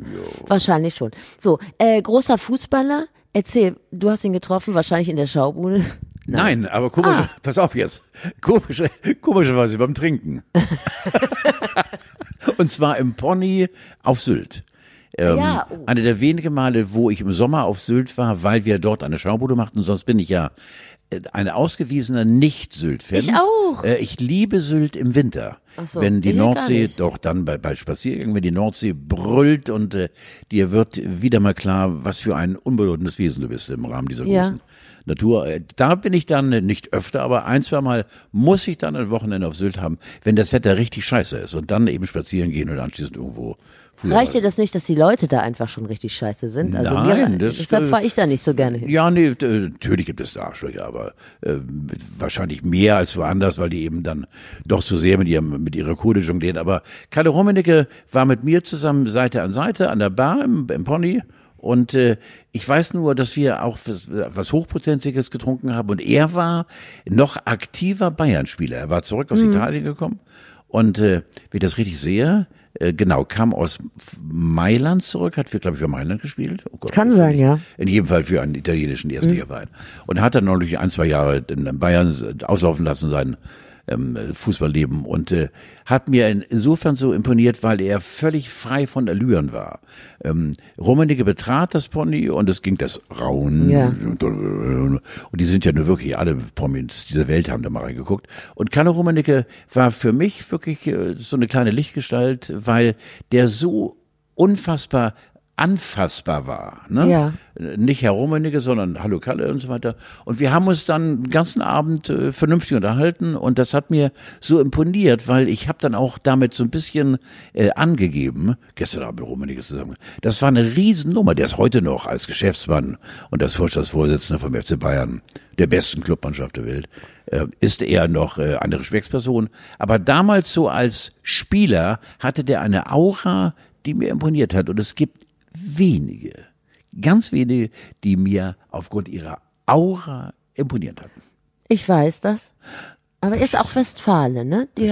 Wahrscheinlich schon. So, äh, großer Fußballer, erzähl, du hast ihn getroffen, wahrscheinlich in der Schaubude. Nein, aber komisch, Ah. pass auf jetzt. Komische, komischerweise beim Trinken. Und zwar im Pony auf Sylt. Ähm, Ja, oh. Eine der wenigen Male, wo ich im Sommer auf Sylt war, weil wir dort eine Schaubude machten. Sonst bin ich ja äh, ein ausgewiesener Nicht-Sylt-Fan. Ich auch. Äh, Ich liebe Sylt im Winter. So, wenn die Nordsee, doch dann bei, bei Spaziergängen, wenn die Nordsee brüllt und äh, dir wird wieder mal klar, was für ein unbedeutendes Wesen du bist im Rahmen dieser Ja. großen Natur. Äh, Da bin ich dann äh, nicht öfter, aber ein, zwei Mal muss ich dann ein Wochenende auf Sylt haben, wenn das Wetter richtig scheiße ist und dann eben spazieren gehen und anschließend irgendwo. Reicht dir das nicht, dass die Leute da einfach schon richtig scheiße sind? Also Nein, mir, das, deshalb äh, fahre ich da nicht so gerne hin. Ja, nee, natürlich gibt es da Arschlöcher, aber äh, wahrscheinlich mehr als woanders, weil die eben dann doch so sehr mit ihrem mit ihrer Kohle jonglieren. Aber Kalle Rummenigge war mit mir zusammen Seite an Seite an der Bar im, im Pony und äh, ich weiß nur, dass wir auch was, was Hochprozentiges getrunken haben und er war noch aktiver Bayern-Spieler. Er war zurück aus Italien gekommen und äh, wie ich das richtig sehe, äh, genau, kam aus Mailand zurück, hat für, glaube ich, für Mailand gespielt. Oh Gott, Kann sein, ja. In jedem Fall für einen italienischen Erstligaverein. Und hat dann noch durch ein, zwei Jahre in Bayern auslaufen lassen, sein ähm, Fußballleben. Und äh, hat mir insofern so imponiert, weil er völlig frei von Allüren war. Ähm, Rummenigge betrat das Pony und es ging das Rauen. Ja. Und, und die sind ja nur wirklich alle Promis dieser Welt haben da mal reingeguckt. Und Kalle Rummenigge war für mich wirklich äh, so eine kleine Lichtgestalt, weil der so unfassbar anfassbar war. Ne? Ja. Nicht Herr Rummenigge, sondern Hallo Kalle und so weiter. Und wir haben uns dann den ganzen Abend äh, vernünftig unterhalten und das hat mir so imponiert, weil ich habe dann auch damit so ein bisschen äh, angegeben, gestern Abend mit Rummenigge zusammen, das war eine Riesennummer, der ist heute noch als Geschäftsmann und als Vorstandsvorsitzender vom FC Bayern, der besten Clubmannschaft der Welt, äh, ist er noch äh, eine Respektsperson. Aber damals so als Spieler hatte der eine Aura, die mir imponiert hat und es gibt wenige, ganz wenige, die mir aufgrund ihrer Aura imponiert hatten. Ich weiß das. Aber er ist auch Westfale, ne? Die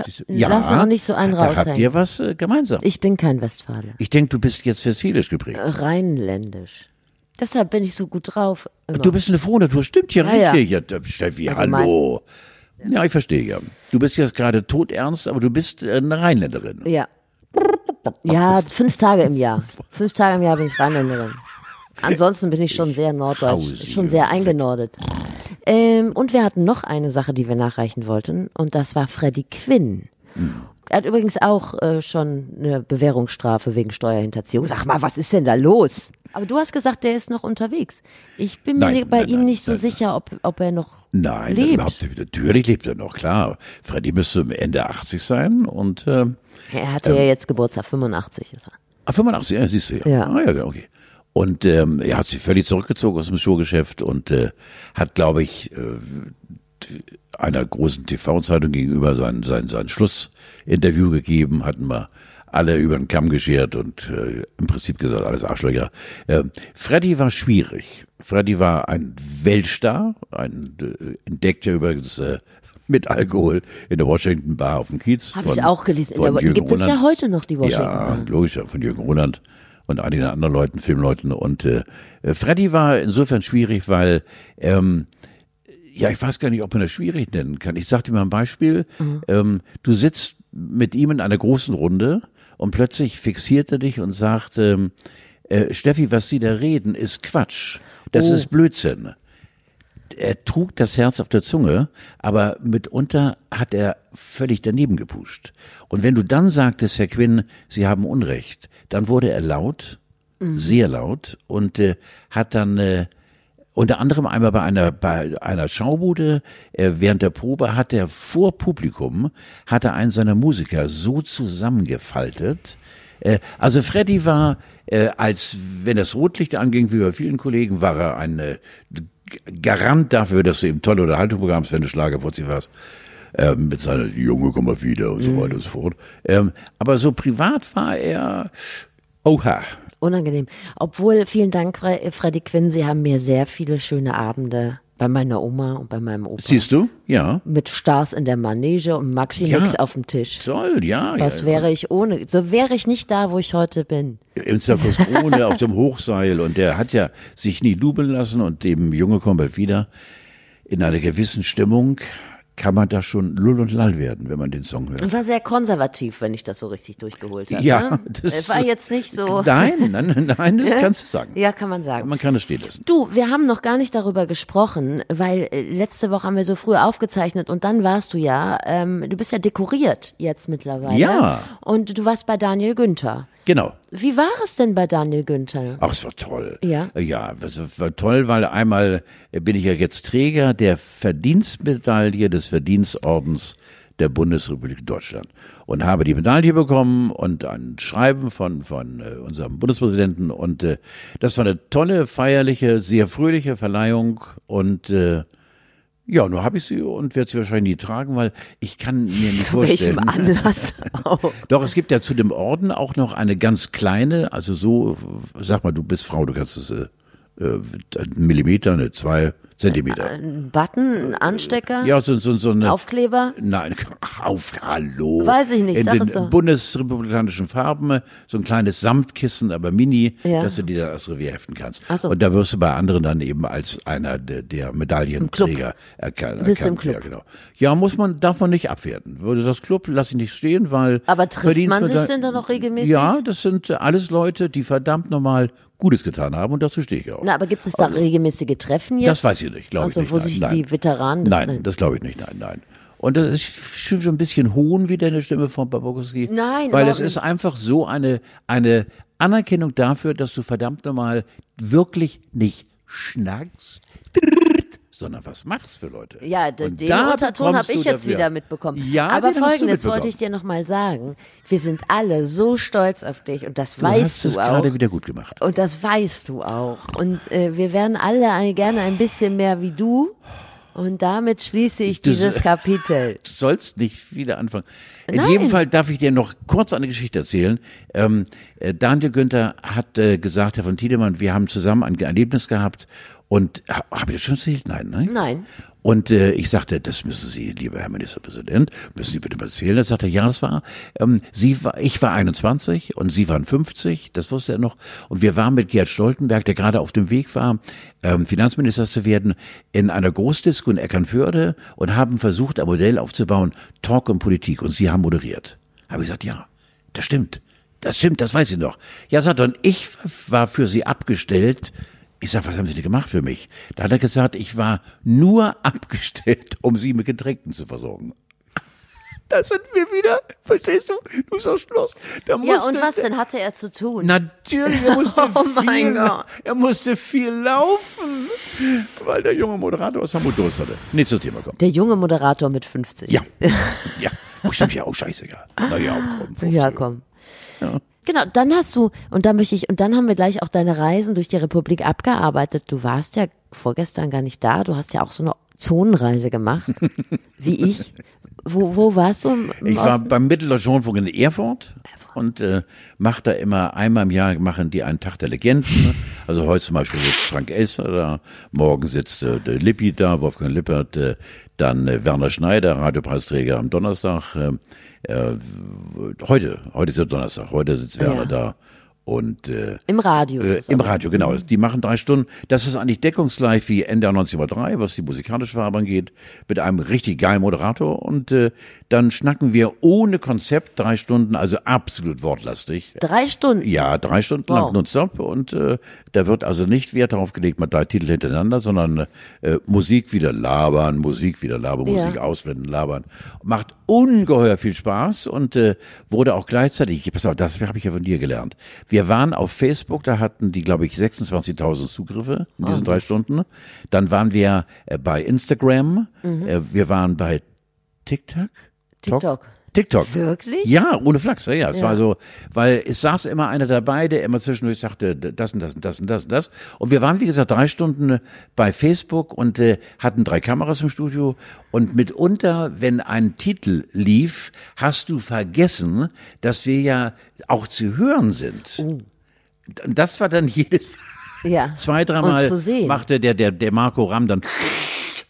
du? lassen auch nicht so einen da habt raushängen. ihr was äh, gemeinsam. Ich, Ich bin kein Westfale. denke, du bist jetzt westfälisch geprägt. Rheinländisch. Deshalb bin ich so gut drauf. immer. Du bist eine frohe Natur, stimmt ja, Ja, ja. richtig. Ja. da- Steffi, Also hallo. Ja, ich verstehe ja. Du bist jetzt gerade todernst, aber du bist äh, eine Rheinländerin. Ja. Ja, fünf Tage im Jahr. Fünf Tage im Jahr bin ich Rheinländerin. Ansonsten bin ich schon sehr norddeutsch, schon sehr eingenordet. Ähm, und wir hatten noch eine Sache, die wir nachreichen wollten, und das war Freddy Quinn. Er hat übrigens auch äh, schon eine Bewährungsstrafe wegen Steuerhinterziehung. Sag mal, was ist denn da los? Aber du hast gesagt, der ist noch unterwegs. Ich bin mir Nein, bei nein, ihm nein, nicht so nein. sicher, ob, ob er noch Nein, lebt. überhaupt natürlich lebt er noch, klar. Freddy müsste Ende 80 sein und äh, Er hatte ja jetzt Geburtstag, 85 ist er. Ah, 85, ja, siehst du ja. Ja. Ah, ja, okay. Und ähm, er hat sich völlig zurückgezogen aus dem Showgeschäft und äh, hat, glaube ich, äh, einer großen TV-Zeitung gegenüber sein, sein, sein Schlussinterview gegeben, hatten wir alle über den Kamm geschert und äh, im Prinzip gesagt, alles Arschlöcher. Äh, Freddy war schwierig. Freddy war ein Weltstar, ein äh, entdeckter übrigens äh, mit Alkohol in der Washington Bar auf dem Kiez. Habe ich auch gelesen. In von der, die Jürgen gibt es ja heute noch, die Washington. Ja, Bar. logisch, ja, von Jürgen Roland und einigen anderen Leuten, Filmleuten. Und äh, Freddy war insofern schwierig, weil ähm, ja, ich weiß gar nicht, ob man das schwierig nennen kann. Ich sag dir mal ein Beispiel. Mhm. Ähm, du sitzt mit ihm in einer großen Runde und plötzlich fixierte dich und sagte, äh, Steffi, was Sie da reden, ist Quatsch. Das Oh. ist Blödsinn. Er trug das Herz auf der Zunge, aber mitunter hat er völlig daneben gepusht. Und wenn du dann sagtest, Herr Quinn, Sie haben Unrecht, dann wurde er laut, sehr laut und äh, hat dann äh, unter anderem einmal bei einer, bei einer Schaubude, äh, während der Probe hat er vor Publikum, hat er einen seiner Musiker so zusammengefaltet. Äh, also Freddy war, äh, als wenn das Rotlicht anging, wie bei vielen Kollegen, war er ein Garant dafür, dass du eben tolle Unterhaltung bekamst, wenn du Schlagerfuzzi warst. Ähm, mit seiner Junge, komm mal wieder und so weiter und so fort. Ähm, aber so privat war er, oha, Unangenehm. Obwohl, vielen Dank, Fre- Freddy Quinn, Sie haben mir sehr viele schöne Abende bei meiner Oma und bei meinem Opa. siehst du? Ja. Mit Stars in der Manege und Maxi-Mix Ja. auf dem Tisch. Toll, ja. Was ja. wäre ich ohne? So wäre ich nicht da, wo ich heute bin. im Zirkus Krone auf dem Hochseil und der hat ja sich nie dubeln lassen und dem Junge kommt bald wieder. In einer gewissen Stimmung kann man da schon Lull und Lall werden, wenn man den Song hört. Und war sehr konservativ, wenn ich das so richtig durchgeholt habe. Ja, ne? das- war jetzt nicht so. Nein, nein, nein, das kannst du sagen. Ja, kann man sagen. Man kann es stehen lassen. Du, wir haben noch gar nicht darüber gesprochen, weil äh, letzte Woche haben wir so früh aufgezeichnet und dann warst du ja, ähm, du bist ja dekoriert jetzt mittlerweile. Ja. Und du warst bei Daniel Günther. Genau. Wie war es denn bei Daniel Günther? Ach, es war toll. Ja. Ja, es war toll, weil einmal bin ich ja jetzt Träger der Verdienstmedaille des Verdienstordens der Bundesrepublik Deutschland und habe die Medaille bekommen und ein Schreiben von von äh, unserem Bundespräsidenten und äh, das war eine tolle, feierliche, sehr fröhliche Verleihung und äh, ja, nur habe ich sie und werde sie wahrscheinlich nie tragen, weil ich kann mir nicht Zu welchem vorstellen. Anlass auch? Doch, es gibt ja zu dem Orden auch noch eine ganz kleine, also so, sag mal, du bist Frau, du kannst es äh, äh, ein Millimeter, eine zwei Zentimeter. Ein Button, ein Anstecker, Ja, so, so, so eine. Aufkleber? Nein, auf, hallo. Weiß ich nicht, In sag den es doch. bundesrepublikanischen Farben, so ein kleines Samtkissen, aber mini, Ja. dass du dir da als Revier heften kannst. Ach so. Und da wirst du bei anderen dann eben als einer der, der Medaillenträger erkannt. Bist du im erkannt. Club. Ja, genau. Ja, muss man, darf man nicht abwerten. Würde das Club, lass ich nicht stehen, weil. Aber trifft man sich denn da noch regelmäßig? Ja, das sind äh, alles Leute, die verdammt nochmal Gutes getan haben und dazu stehe ich auch. Na, aber gibt es da regelmäßige Treffen jetzt? Das weiß ich nicht, glaube ich also, nicht. wo nein, sich nein. die Veteranen... Nein, das glaube ich nicht, nein, nein. Und das ist schon so ein bisschen hohn wieder in der Stimme von Babowski. Nein, Weil es ist einfach so eine, eine Anerkennung dafür, dass du verdammt nochmal wirklich nicht schnackst, sondern was machst für Leute. Ja, Und den Unterton habe ich du jetzt dafür- wieder mitbekommen. Ja, aber du folgendes wollte ich dir nochmal sagen. Wir sind alle so stolz auf dich und das Du weißt hast es du auch. gerade wieder gut gemacht. Und das weißt du auch. Und äh, wir werden alle gerne ein bisschen mehr wie du. Und damit schließe ich dieses Kapitel. Du sollst nicht wieder anfangen. In Nein. jedem Fall darf ich dir noch kurz eine Geschichte erzählen. Ähm, äh, Daniel Günther hat äh, gesagt, Herr von Tiedemann, wir haben zusammen ein Erlebnis gehabt und ha, habe ich das schon erzählt? Nein, nein. Nein. Und äh, ich sagte, das müssen Sie, lieber Herr Ministerpräsident, müssen Sie bitte mal erzählen. Er sagte, ja, das war, ähm, Sie war, ich war 21 und Sie waren 50, das wusste er noch. Und wir waren mit Gerd Stoltenberg, der gerade auf dem Weg war, ähm, Finanzminister zu werden, in einer Großdisco in Eckernförde und haben versucht, ein Modell aufzubauen, Talk und Politik. Und Sie haben moderiert. Habe ich gesagt, ja, das stimmt. Das stimmt, das weiß ich noch. Ja, sagt er, und ich war für Sie abgestellt, ich sag, was haben Sie denn gemacht für mich? Da hat er gesagt, ich war nur abgestellt, um Sie mit Getränken zu versorgen. Da sind wir wieder, verstehst du? Du bist aus Schloss. Da Ja, musste, und was denn hatte er zu tun? Natürlich, er musste, Oh mein viel, Gott. er musste viel laufen, weil der junge Moderator aus Hamburg Durst hatte. Nächstes Thema kommt. Der junge Moderator mit 50. Ja, ja. Oh, stimmt ja auch scheißegal. Na ja, komm. 50. Ja, komm. Genau, dann hast du, und da möchte ich, und dann haben wir gleich auch deine Reisen durch die Republik abgearbeitet. Du warst ja vorgestern gar nicht da, du hast ja auch so eine Zonenreise gemacht, wie ich. Wo, wo warst du? Im, im Ich war Osten? beim Mitteldeutscher Rundfunk in Erfurt und äh, mache da immer einmal im Jahr machen die einen Tag der Legenden. Also heute zum Beispiel sitzt Frank Elster da, morgen sitzt äh, der Lippi da, Wolfgang Lippert, äh, dann äh, Werner Schneider, Radiopreisträger am Donnerstag. Äh, äh, heute, heute ist ja Donnerstag, heute sitzt Werner Ja. da Und äh, Im Radio. äh, Im aber. Radio, genau. Die machen drei Stunden. Das ist eigentlich deckungsgleich wie NDR 1903, was die musikalische Farbe angeht, mit einem richtig geilen Moderator. Und äh, dann schnacken wir ohne Konzept drei Stunden, also absolut wortlastig. Drei Stunden. Ja, drei Stunden Wow. lang nonstop und äh, da wird also nicht Wert darauf gelegt, mal drei Titel hintereinander, sondern äh, Musik wieder labern, Musik wieder labern, Ja. Musik ausblenden, labern. Macht ungeheuer viel Spaß und äh, wurde auch gleichzeitig, pass auf, das habe ich ja von dir gelernt. Wir waren auf Facebook, da hatten die, glaube ich, 26.000 Zugriffe in diesen drei Stunden. Dann waren wir äh, bei Instagram, äh, wir waren bei TikTok. TikTok. TikTok. Wirklich? Ja, ohne Flachs, ja, ja. Es Ja. war so, weil es saß immer einer dabei, der immer zwischendurch sagte, das und das und das und das und das. Und wir waren, wie gesagt, drei Stunden äh, bei Facebook und äh, hatten drei Kameras im Studio. Und mitunter, wenn ein Titel lief, hast du vergessen, dass wir ja auch zu hören sind. Oh. Das war dann jedes Ja. zwei, dreimal machte der, der, der Marco Ram dann,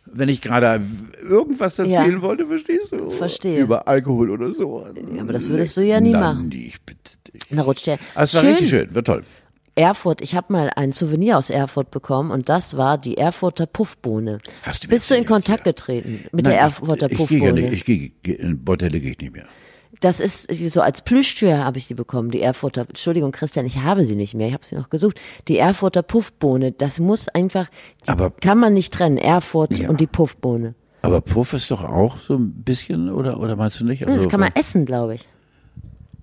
wenn ich gerade irgendwas erzählen Ja. wollte, verstehst du? Verstehe. Über Alkohol oder so. aber das würdest du ja nie machen. Nandi, ich bitte dich. Na, rutscht der. Ah, es war schön. richtig schön, wird toll. Erfurt, ich habe mal ein Souvenir aus Erfurt bekommen und das war die Erfurter Puffbohne. Hast du Bist du in Kontakt ja. getreten mit der Nein, Erfurter ich, ich, gehe Puffbohne? gar nicht, ich gehe, gehe- in Bordelle gehe ich nicht mehr. Das ist so als Plüschtür habe ich die bekommen, die Erfurter. Entschuldigung, Christian, ich habe sie nicht mehr. Ich habe sie noch gesucht. Die Erfurter Puffbohne, das muss einfach, Aber- kann man nicht trennen. Erfurt Ja. und die Puffbohne. Aber Puff ist doch auch so ein bisschen, oder, oder meinst du nicht? Das Also, kann man essen, glaube ich.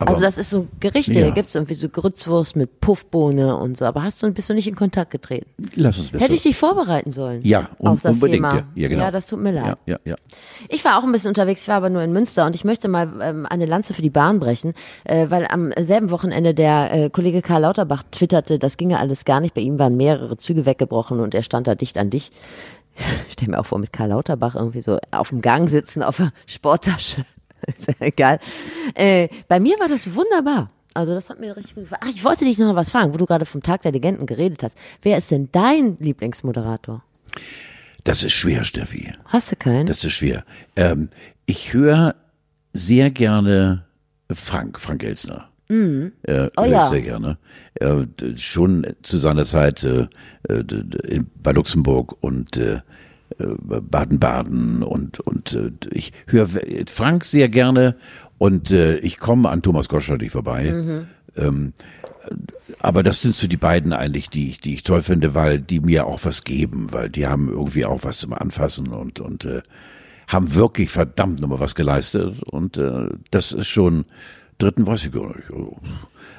Aber, Also das ist so Gerichte, Ja. da gibt's irgendwie so Grützwurst mit Puffbohne und so. Aber hast du, bist du nicht in Kontakt getreten? Lass uns besser. Hätte ich dich vorbereiten sollen? ja, un, auf das unbedingt. Thema. Ja, ja, genau. ja, das tut mir leid. Ja, ja, ja. Ich war auch ein bisschen unterwegs, ich war aber nur in Münster und ich möchte mal ähm, eine Lanze für die Bahn brechen, äh, weil am selben Wochenende der äh, Kollege Karl Lauterbach twitterte, das ginge alles gar nicht, bei ihm waren mehrere Züge weggebrochen und er stand da dicht an dich. Ich stell mir auch vor, mit Karl Lauterbach irgendwie so auf dem Gang sitzen, auf der Sporttasche. Ist ja egal. Äh, bei mir war das wunderbar. Also das hat mir richtig gut gefallen. Ach, ich wollte dich noch was fragen, wo du gerade vom Tag der Legenden geredet hast. Wer ist denn dein Lieblingsmoderator? Das ist schwer, Steffi. Hast du keinen? Das ist schwer. Ähm, ich höre sehr gerne Frank, Frank Elsner. Mhm. Äh, Oh ja. sehr gerne. Äh, schon zu seiner Zeit äh, bei Luxemburg und äh, Baden-Baden und und äh, ich höre Frank sehr gerne und äh, ich komme an Thomas Gottschalk nicht vorbei. Mhm. Ähm, aber das sind so die beiden eigentlich, die ich, die ich toll finde, weil die mir auch was geben, weil die haben irgendwie auch was zum Anfassen und und äh, haben wirklich verdammt nochmal was geleistet und äh, das ist schon dritten weiß ich gar nicht.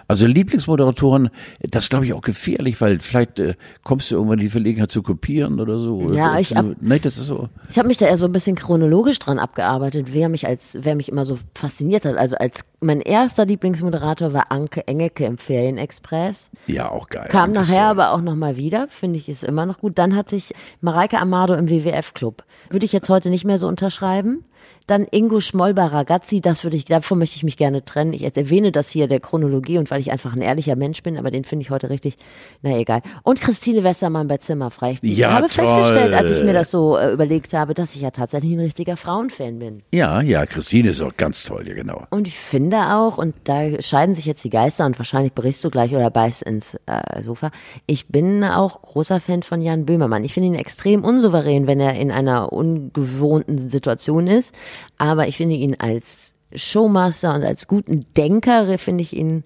Also Lieblingsmoderatoren, das glaube ich auch gefährlich, weil vielleicht äh, kommst du irgendwann die Verlegenheit zu kopieren oder so. Ja, Oder ich zu- ab- nee, das ist so. Ich habe mich da eher so ein bisschen chronologisch dran abgearbeitet, wer mich als, wer mich immer so fasziniert hat. Also als mein erster Lieblingsmoderator war Anke Engelke im Ferienexpress. Ja, auch geil. Kam ist nachher aber auch nochmal wieder, finde ich, ist immer noch gut. Dann hatte ich Mareike Amado im WWF-Club. Würde ich jetzt heute nicht mehr so unterschreiben. Dann Ingo Schmollbar-Ragazzi, das würde ich, davon möchte ich mich gerne trennen. Ich erwähne das hier der Chronologie und weil ich einfach ein ehrlicher Mensch bin, aber den finde ich heute richtig, na egal. Und Christine Westermann bei Zimmerfrei. Ich Ja, habe festgestellt, als ich toll. mir das so äh, überlegt habe, dass ich ja tatsächlich ein richtiger Frauenfan bin. Ja, ja, Christine ist auch ganz toll, ja genau. Und ich finde auch, und da scheiden sich jetzt die Geister und wahrscheinlich berichst du gleich oder beißt ins äh, Sofa, ich bin auch großer Fan von Jan Böhmermann. Ich finde ihn extrem unsouverän, wenn er in einer ungewohnten Situation ist. Aber ich finde ihn als Showmaster und als guten Denker, finde ich ihn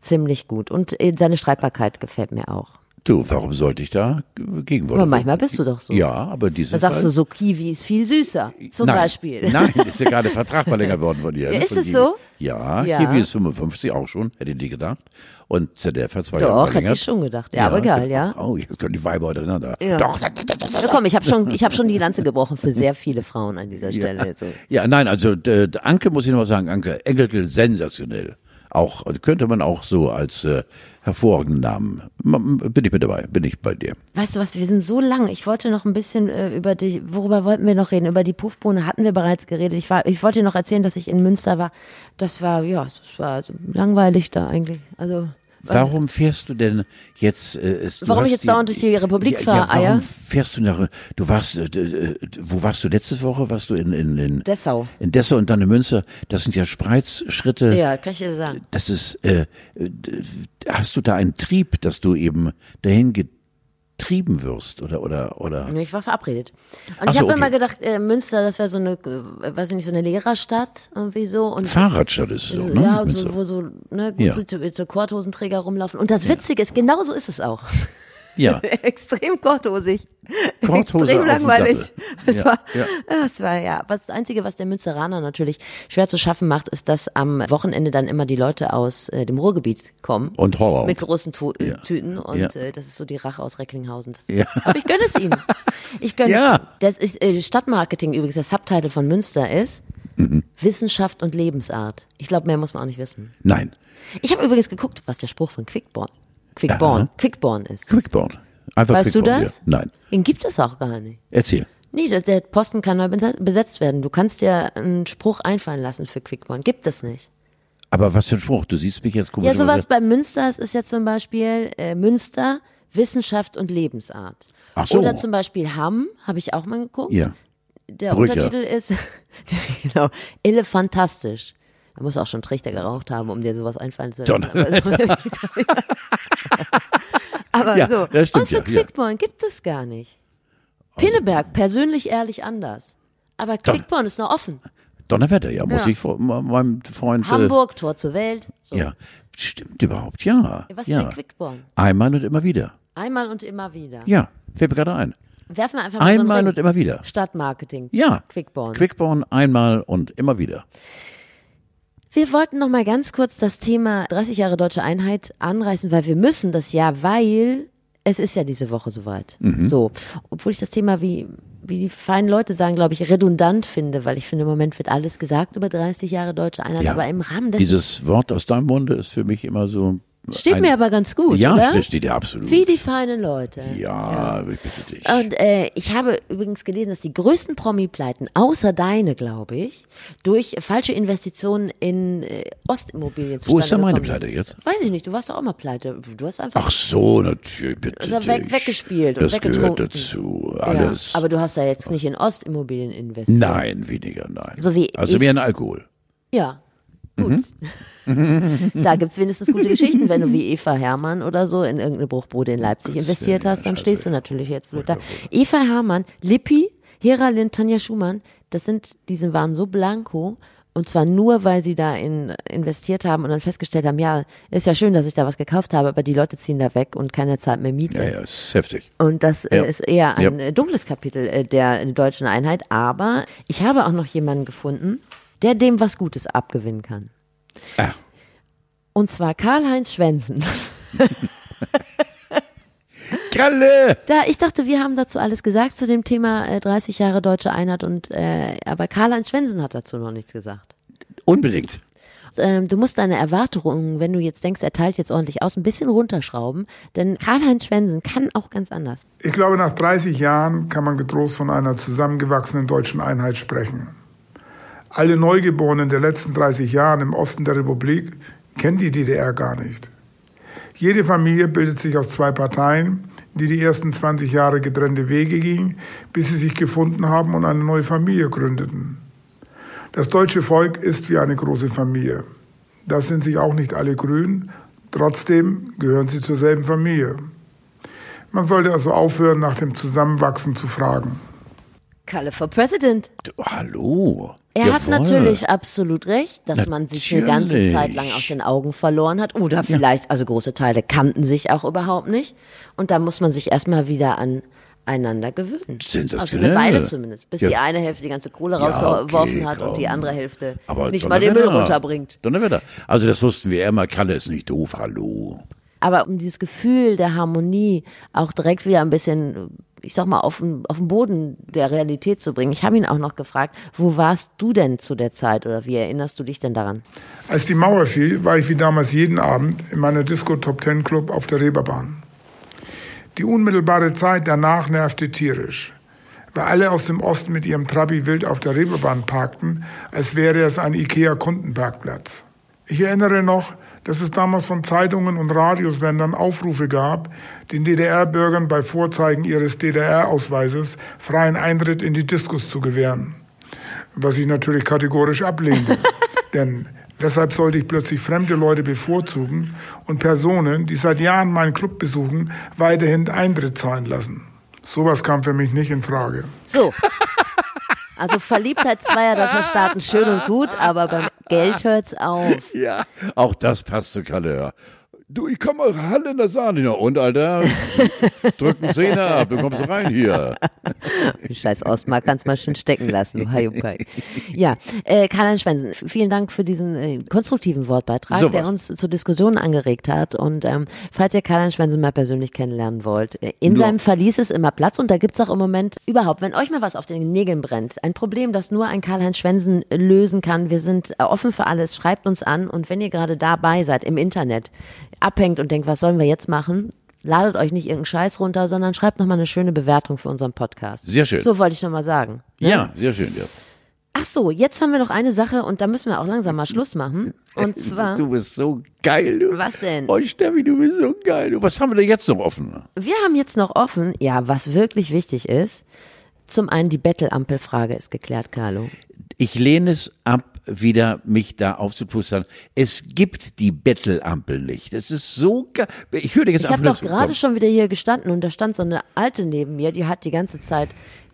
ziemlich gut. Und äh, seine Streitbarkeit gefällt mir auch. Du, warum sollte ich da gegen Aber manchmal bist du doch so. Ja, aber diese Da sagst du so, Kiwi ist viel süßer, zum Nein, Beispiel. Nein, ist ja gerade Vertrag verlängert worden von dir. Ja, ne, ist von es Kiwi. so? Ja, Ja. Kiwi ist 55 auch schon, hätte die gedacht. Und ZDF hat zwei Jahre Doch, hätte verlängert. ich schon gedacht. Ja, aber egal, ja. Oh, jetzt können die Weiber untereinander. Ja. Doch. Ja, komm, ich habe schon, ich habe schon die Lanze gebrochen für sehr viele Frauen an dieser Stelle. So. Ja, nein, also d- Anke muss ich noch mal sagen, Anke Engelke sensationell. Auch könnte man auch so als äh, hervorragenden Namen. Bin ich mit dabei, bin ich bei dir. Weißt du was, wir sind so lang. Ich wollte noch ein bisschen äh, über die, worüber wollten wir noch reden? Über die Puffbohne hatten wir bereits geredet. Ich war, ich wollte noch erzählen, dass ich in Münster war. Das war, ja, das war langweilig da eigentlich. Also Warum fährst du denn jetzt? Äh, es, du Warum ich jetzt dauernd durch die Republik ja, fahre, Ja, warum fährst du nach? Du warst, äh, äh, wo warst du letzte Woche? Warst du in in, in Dessau. In Dessau und dann in Münster. Das sind ja Spreizschritte. Ja, kann ich dir sagen. Das ist. Äh, hast du da einen Trieb, dass du eben dahin getrieben wirst oder oder oder? Ich war verabredet. Und Ach ich so, habe okay. immer gedacht, äh, Münster, das wäre so eine, äh, weiß ich nicht, so eine Lehrerstadt irgendwie so. Und Fahrradstadt ist es so, ne? ja, Münster. so, wo so ne, gut Ja. so, so Korthosenträger rumlaufen. Und das Witzige ist, genau so ist es auch. Ja. Extrem korthosig. Korthose Extrem langweilig. Es Ja, war, ja. es war ja. Was das Einzige, was der Münsteraner natürlich schwer zu schaffen macht, ist, dass am Wochenende dann immer die Leute aus äh, dem Ruhrgebiet kommen. Und Holland. Mit großen tu Ja. Tüten und äh, das ist so die Rache aus Recklinghausen. Das. Aber ich gönne es ihnen. Ich gönne Ja. es ihnen. Das ist äh, Stadtmarketing übrigens, der Subtitle von Münster ist Mhm. Wissenschaft und Lebensart. Ich glaube, mehr muss man auch nicht wissen. Nein. Ich habe übrigens geguckt, was der Spruch von Quickborn, Quickborn. Quickborn ist. Quickborn. Einfach Weißt du Quickborn, das? Ja. Nein. Den gibt es auch gar nicht. Erzähl. Nee, der- der Posten kann neu bese- besetzt werden. Du kannst dir einen Spruch einfallen lassen für Quickborn. Gibt es nicht. Aber was für ein Spruch? Du siehst mich jetzt komisch. Ja, sowas bei Münster ist ja zum Beispiel äh, Münster, Wissenschaft und Lebensart. Ach so. Oder zum Beispiel Hamm, habe ich auch mal geguckt. Ja. Der Brücher. Untertitel ist, genau, elefantastisch. Da muss auch schon Trichter geraucht haben, um dir sowas einfallen zu lassen. Aber Ja, so. das stimmt Und für ja, ja. Quickborn gibt es gar nicht. Pinneberg, persönlich ehrlich anders. Aber Quickborn ist noch offen. Donnerwetter, ja, muss Ja. ich vor, meinem Freund. Hamburg, Tor zur Welt. So. Äh, ja. Stimmt überhaupt, ja. Was ja. ist denn Quickborn? Einmal und immer wieder. Einmal und immer wieder. Ja, fällt mir gerade ein. Werfen wir einfach mal Einmal so und immer wieder. Stadtmarketing. Ja. Quickborn. Quickborn einmal und immer wieder. Wir wollten noch mal ganz kurz das Thema 30 Jahre deutsche Einheit anreißen, weil wir müssen das ja, weil es ist ja diese Woche soweit. Mhm. So, obwohl ich das Thema wie wie die feinen Leute sagen, glaube ich, redundant finde, weil ich finde, im Moment wird alles gesagt über 30 Jahre deutsche Einheit, Ja. aber im Rahmen des Dieses Wort aus deinem Munde ist für mich immer so. Steht ein- mir aber ganz gut, Ja, oder? das steht ja absolut. Wie die feinen Leute. ja, ich bitte dich. Und äh, ich habe übrigens gelesen, dass die größten Promi-Pleiten, außer deine, glaube ich, durch falsche Investitionen in äh, Ostimmobilien Wo ist zustande denn meine Pleite jetzt? Weiß ich nicht, du warst doch auch mal pleite. Du hast einfach Ach so, natürlich, bitte Also weg- weggespielt und Das gehört weggetrunken. dazu, Ja, alles. aber du hast ja jetzt nicht in Ostimmobilien investiert. nein, weniger, nein. So wie also mehr in Alkohol. Ja. Gut. Mhm. da gibt's wenigstens gute Geschichten. Wenn du wie Eva Hermann oder so in irgendeine Bruchbude in Leipzig investiert hast, dann stehst du natürlich jetzt blöd da. Eva Hermann, Lippi, Heralin, Tanja Schumann, das sind, diese waren so blanko. Und zwar nur, weil sie da in, investiert haben und dann festgestellt haben, ja, ist ja schön, dass ich da was gekauft habe, aber die Leute ziehen da weg und keiner zahlt mehr Miete. Ja, ja, ist heftig. Und das äh, Ja. ist eher ein Ja. dunkles Kapitel äh, der deutschen Einheit. Aber ich habe auch noch jemanden gefunden, der dem was Gutes abgewinnen kann. Ah, Und zwar Karl-Heinz Schwensen. Kalle! Da, ich dachte, wir haben dazu alles gesagt zu dem Thema äh, 30 Jahre deutsche Einheit und äh, aber Karl-Heinz Schwensen hat dazu noch nichts gesagt. Unbedingt. Ähm, du musst deine Erwartungen, wenn du jetzt denkst, er teilt jetzt ordentlich aus, ein bisschen runterschrauben, denn Karl-Heinz Schwensen kann auch ganz anders. Ich glaube, nach 30 Jahren kann man getrost von einer zusammengewachsenen deutschen Einheit sprechen. Alle Neugeborenen der letzten 30 Jahre im Osten der Republik kennen die DDR gar nicht. Jede Familie bildet sich aus zwei Parteien, die die ersten 20 Jahre getrennte Wege gingen, bis sie sich gefunden haben und eine neue Familie gründeten. Das deutsche Volk ist wie eine große Familie. Das sind sich auch nicht alle grün, trotzdem gehören sie zur selben Familie. Man sollte also aufhören, nach dem Zusammenwachsen zu fragen. Kalle for President. Du, hallo. Er hat Jawohl. natürlich absolut recht, dass man sich eine ganze Natürlich. Zeit lang aus den Augen verloren hat. Oder vielleicht, also große Teile kannten sich auch überhaupt nicht. Und da muss man sich erstmal wieder aneinander gewöhnen. Sensationell. Also eine Weile zumindest. Bis Ja. die eine Hälfte die ganze Kohle Ja, rausgeworfen okay, hat und komm. die andere Hälfte Aber nicht mal den Müll runterbringt. Donnerwetter. Also das wussten wir immer, Kalle ist nicht doof, hallo. Aber um dieses Gefühl der Harmonie auch direkt wieder ein bisschen, ich sag mal, auf den, auf den Boden der Realität zu bringen. Ich habe ihn auch noch gefragt, wo warst du denn zu der Zeit oder wie erinnerst du dich denn daran? Als die Mauer fiel, war ich wie damals jeden Abend in meiner Disco Top Ten Club auf der Reeperbahn. Die unmittelbare Zeit danach nervte tierisch, weil alle aus dem Osten mit ihrem Trabi wild auf der Reeperbahn parkten, als wäre es ein Ikea-Kundenparkplatz. Ich erinnere noch, dass es damals von Zeitungen und Radiosendern Aufrufe gab, den DDR-Bürgern bei Vorzeigen ihres DDR-Ausweises freien Eintritt in die Diskus zu gewähren. Was ich natürlich kategorisch ablehnte. Denn Deshalb sollte ich plötzlich fremde Leute bevorzugen und Personen, die seit Jahren meinen Club besuchen, weiterhin Eintritt zahlen lassen. Sowas kam für mich nicht in Frage. So. Also Verliebtheit zweier deutscher Staaten schön und gut, aber beim Geld hört's auf. Ja, auch das passt zu Kalle. Du, ich komme eure Halle in der Sahne. Ja, und, Alter, drück einen Zehner ab, du kommst rein hier. Scheiß Ostmark, kannst mal schön stecken lassen, du Hayukai. Ja, äh, Karl-Heinz Schwensen, vielen Dank für diesen äh, konstruktiven Wortbeitrag, So der uns zur Diskussion angeregt hat. Und ähm, falls ihr Karl-Heinz Schwensen mal persönlich kennenlernen wollt, äh, in Nur- seinem Verlies ist immer Platz und da gibt's auch im Moment überhaupt, wenn euch mal was auf den Nägeln brennt, ein Problem, das nur ein Karl-Heinz Schwensen lösen kann. Wir sind äh, offen für alles, schreibt uns an und wenn ihr gerade dabei seid im Internet, abhängt und denkt, was sollen wir jetzt machen? Ladet euch nicht irgendeinen Scheiß runter, sondern schreibt nochmal eine schöne Bewertung für unseren Podcast. Sehr schön. So wollte ich nochmal sagen. Ja, sehr schön, ja. Ach so, jetzt haben wir noch eine Sache und da müssen wir auch langsam mal Schluss machen. Und zwar, Du bist so geil, du. was denn? Oh, Steffi, du bist so geil. Du. Was haben wir denn jetzt noch offen? Wir haben jetzt noch offen, ja, was wirklich wichtig ist. Zum einen die Bettelampelfrage ist geklärt, Carlo. Ich lehne es ab, wieder mich da aufzupustern. Es gibt die Bettelampel nicht. Es ist so geil. Ich dir jetzt Ich habe doch gerade schon wieder hier gestanden und da stand so eine Alte neben mir, die hat die ganze Zeit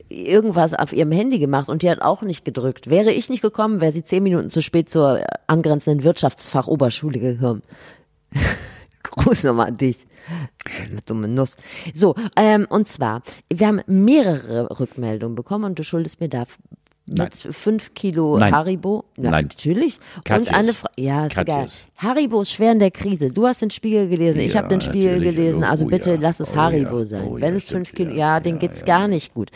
irgendwas auf ihrem Handy gemacht und die hat auch nicht gedrückt. Wäre ich nicht gekommen, wäre sie zehn Minuten zu spät zur angrenzenden Wirtschaftsfachoberschule gekommen. Gruß nochmal an dich. Eine dumme Nuss. So, ähm, und zwar, wir haben mehrere Rückmeldungen bekommen und du schuldest mir da mit fünf Kilo Nein. Haribo. Ja, Nein. Natürlich. Katjes. Und eine Fra ja, ist egal. Haribo ist schwer in der Krise. Du hast den Spiegel gelesen, ich Ja, habe den Spiegel natürlich. gelesen. Also Oh, bitte ja. lass es Oh, Haribo ja. sein. Oh, Wenn ja, es fünf. Kilo, Ja, ja, den geht's gar nicht gut.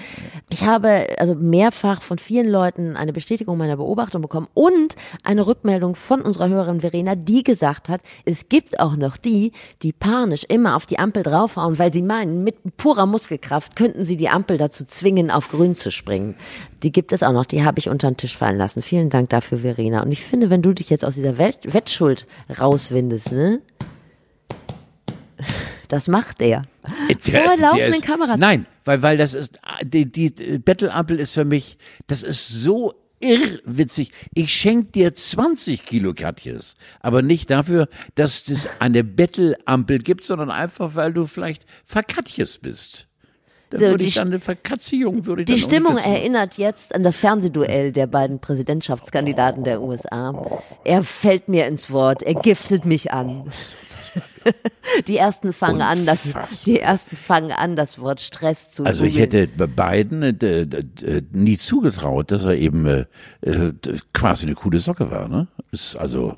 Ich habe also mehrfach von vielen Leuten eine Bestätigung meiner Beobachtung bekommen und eine Rückmeldung von unserer Hörerin Verena, die gesagt hat, es gibt auch noch die, die panisch immer auf die Ampel draufhauen, weil sie meinen, mit purer Muskelkraft könnten sie die Ampel dazu zwingen, auf grün zu springen. Die gibt es auch noch, die habe ich unter den Tisch fallen lassen. Vielen Dank dafür, Verena. Und ich finde, wenn du dich jetzt aus dieser Wett Wettschuld rauswindest, ne? Das macht er. Vor laufenden ist, Kameras. Nein, weil, weil das ist, die, die die Bettelampel ist für mich, das ist so irrwitzig. Ich schenk dir 20 Kilo Katjes, aber nicht dafür, dass es eine Bettelampel gibt, sondern einfach, weil du vielleicht verkatjes bist. Dann So, würde die ich dann eine Verkatziehung, würde ich Die Stimmung erinnert jetzt an das Fernsehduell der beiden Präsidentschaftskandidaten der USA. Er fällt mir ins Wort, er giftet mich an. Die ersten fangen an, das, die ersten fangen an, das Wort Stress zu Also ich hätte bei beiden äh, nie zugetraut, dass er eben äh, äh, quasi eine coole Socke war. Ne? Ist also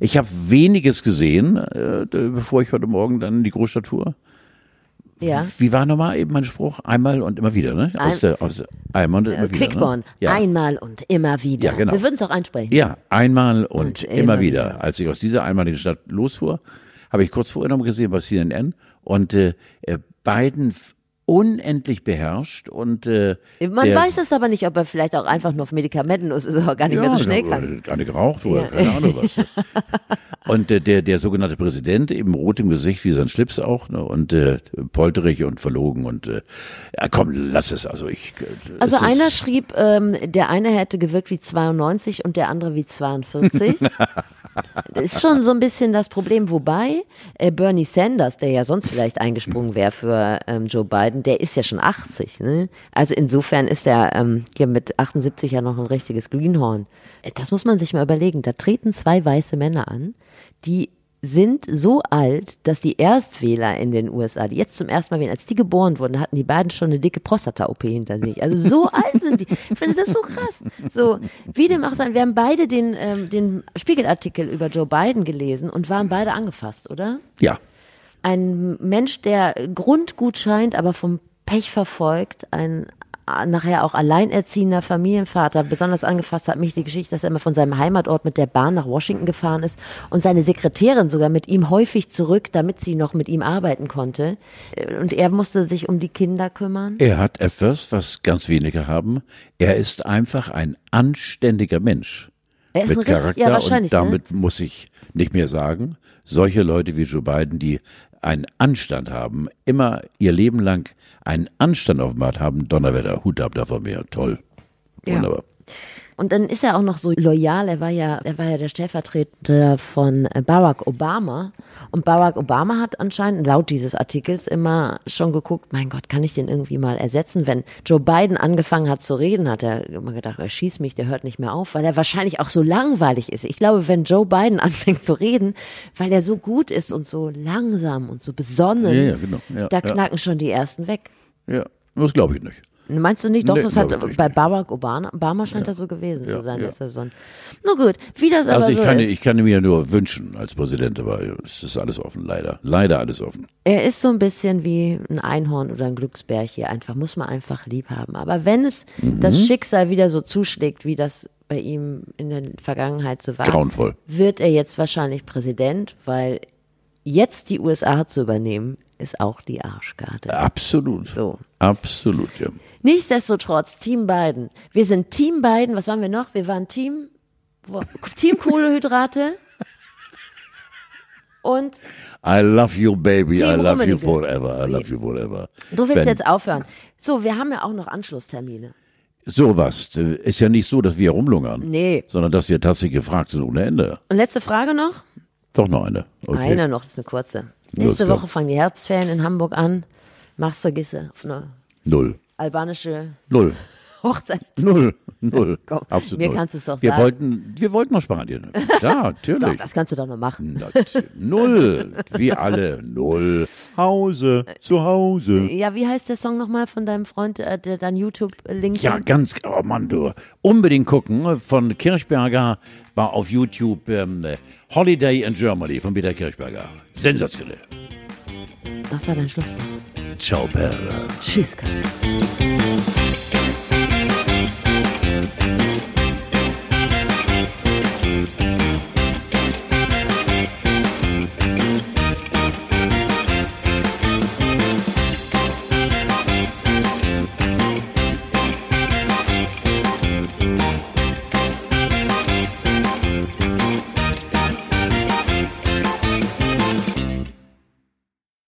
ich habe weniges gesehen, äh, bevor ich heute Morgen dann in die Großstadt fuhr. Ja. Wie war nochmal eben mein Spruch? Einmal und immer wieder, ne? Aus Ein- der, aus einmal und immer wieder. Quickborn, Ne? Ja. einmal und immer wieder. Ja, genau. Wir würden es auch einsprechen. ja, einmal und, Und immer, immer wieder. wieder. Als ich aus dieser einmaligen Stadt losfuhr, habe ich kurz vorher noch gesehen bei CNN und äh, äh, beiden unendlich beherrscht und äh, Man weiß es aber nicht, ob er vielleicht auch einfach nur auf Medikamenten ist, oder gar nicht mehr so schnell ja, kann. Gar nicht geraucht oder keine Ahnung was. Und äh, der, der sogenannte Präsident, eben rot im Gesicht, wie sein Schlips auch, ne, und äh, polterig und verlogen und äh, ja, komm, lass es. Also ich. äh, Also einer schrieb, ähm, der eine hätte gewirkt wie 92 und der andere wie 42. das ist schon so ein bisschen das Problem. Wobei äh, Bernie Sanders, der ja sonst vielleicht eingesprungen wäre für ähm, Joe Biden, der ist ja schon 80. Ne? Also insofern ist er ähm, hier mit 78 ja noch ein richtiges Greenhorn. Äh, Das muss man sich mal überlegen. Da treten zwei weiße Männer an, die sind so alt, dass die Erstwähler in den USA, die jetzt zum ersten Mal wählen, als die geboren wurden, hatten die beiden schon eine dicke Prostata-OP hinter sich. Also so alt sind die. Ich finde das so krass. So, wie dem auch sein, wir haben beide den, ähm, den Spiegelartikel über Joe Biden gelesen und waren beide angefasst, oder? ja, Ein Mensch, der grundgut scheint, aber vom Pech verfolgt, ein nachher auch alleinerziehender Familienvater. Besonders angefasst hat mich die Geschichte, dass er immer von seinem Heimatort mit der Bahn nach Washington gefahren ist und seine Sekretärin sogar mit ihm häufig zurück, damit sie noch mit ihm arbeiten konnte. Äh, Und er musste sich um die Kinder kümmern. er hat etwas, was ganz wenige haben. Er ist einfach ein anständiger Mensch. Er ist mit ein richtig- Charakter ja, wahrscheinlich, und ne? damit muss ich nicht mehr sagen, solche Leute wie Joe Biden, die einen Anstand haben, immer ihr Leben lang einen Anstand auf dem Markt haben, Donnerwetter, Hut ab davon mir, toll. Ja. Wunderbar. Und dann ist er auch noch so loyal. Er war ja, er war ja der Stellvertreter von Barack Obama. Und Barack Obama hat anscheinend laut dieses Artikels immer schon geguckt, mein Gott, kann ich den irgendwie mal ersetzen? Wenn Joe Biden angefangen hat zu reden, hat er immer gedacht, er schießt mich, der hört nicht mehr auf, weil er wahrscheinlich auch so langweilig ist. Ich glaube, wenn Joe Biden anfängt zu reden, weil er so gut ist und so langsam und so besonnen, Ja, ja, genau. Ja, da knacken schon die ersten weg. Ja, das glaube ich nicht. Meinst du nicht? Doch, Nee, das hat bei. Barack Obama, Obama scheint das so gewesen Ja, zu sein, ja. dass er so ein. Nur gut, wie das aber Also ich so kann, ist. ich kann mir nur wünschen als Präsident, aber es ist alles offen, leider. Leider alles offen. Er ist so ein bisschen wie ein Einhorn oder ein Glücksbärchen. Einfach muss man einfach lieb haben. Aber wenn es Mhm. das Schicksal wieder so zuschlägt, wie das bei ihm in der Vergangenheit so war, Grauenvoll. wird er jetzt wahrscheinlich Präsident, weil jetzt die USA zu übernehmen ist auch die Arschkarte. Absolut. So. Absolut, ja. Nichtsdestotrotz, Team Biden. Wir sind Team Biden. Was waren wir noch? Wir waren Team, Team Kohlehydrate. Und I love you, baby. Team I love you Rummenigge. forever. I love you forever. du willst Ben, jetzt aufhören. So, wir haben ja auch noch Anschlusstermine. Sowas. Ist ja nicht so, dass wir rumlungern. Nee. Sondern dass wir tatsächlich gefragt sind ohne Ende. Und letzte Frage noch? Doch noch eine. Okay. Eine noch, das ist eine kurze. Los, Nächste. Woche fangen die Herbstferien in Hamburg an. Machst du Gisse auf eine Null. albanische Null. Hochzeit. Null. Null. Komm, Absolut mir null. kannst du es doch wir sagen. Wollten, wir wollten nach Spanien. Ja, natürlich. Das kannst du doch noch machen. Null. Wir alle. Null. Hause. Zu Hause. Ja, wie heißt der Song nochmal von deinem Freund, äh, der dein YouTube-Link? Ja, ganz, oh Mann, du. Unbedingt gucken. Von Kirchberger war auf YouTube ähm, Holiday in Germany von Peter Kirchberger. Sensationell. Das war dein Schlusswort. Ciao, Perla. Tschüss, Karl.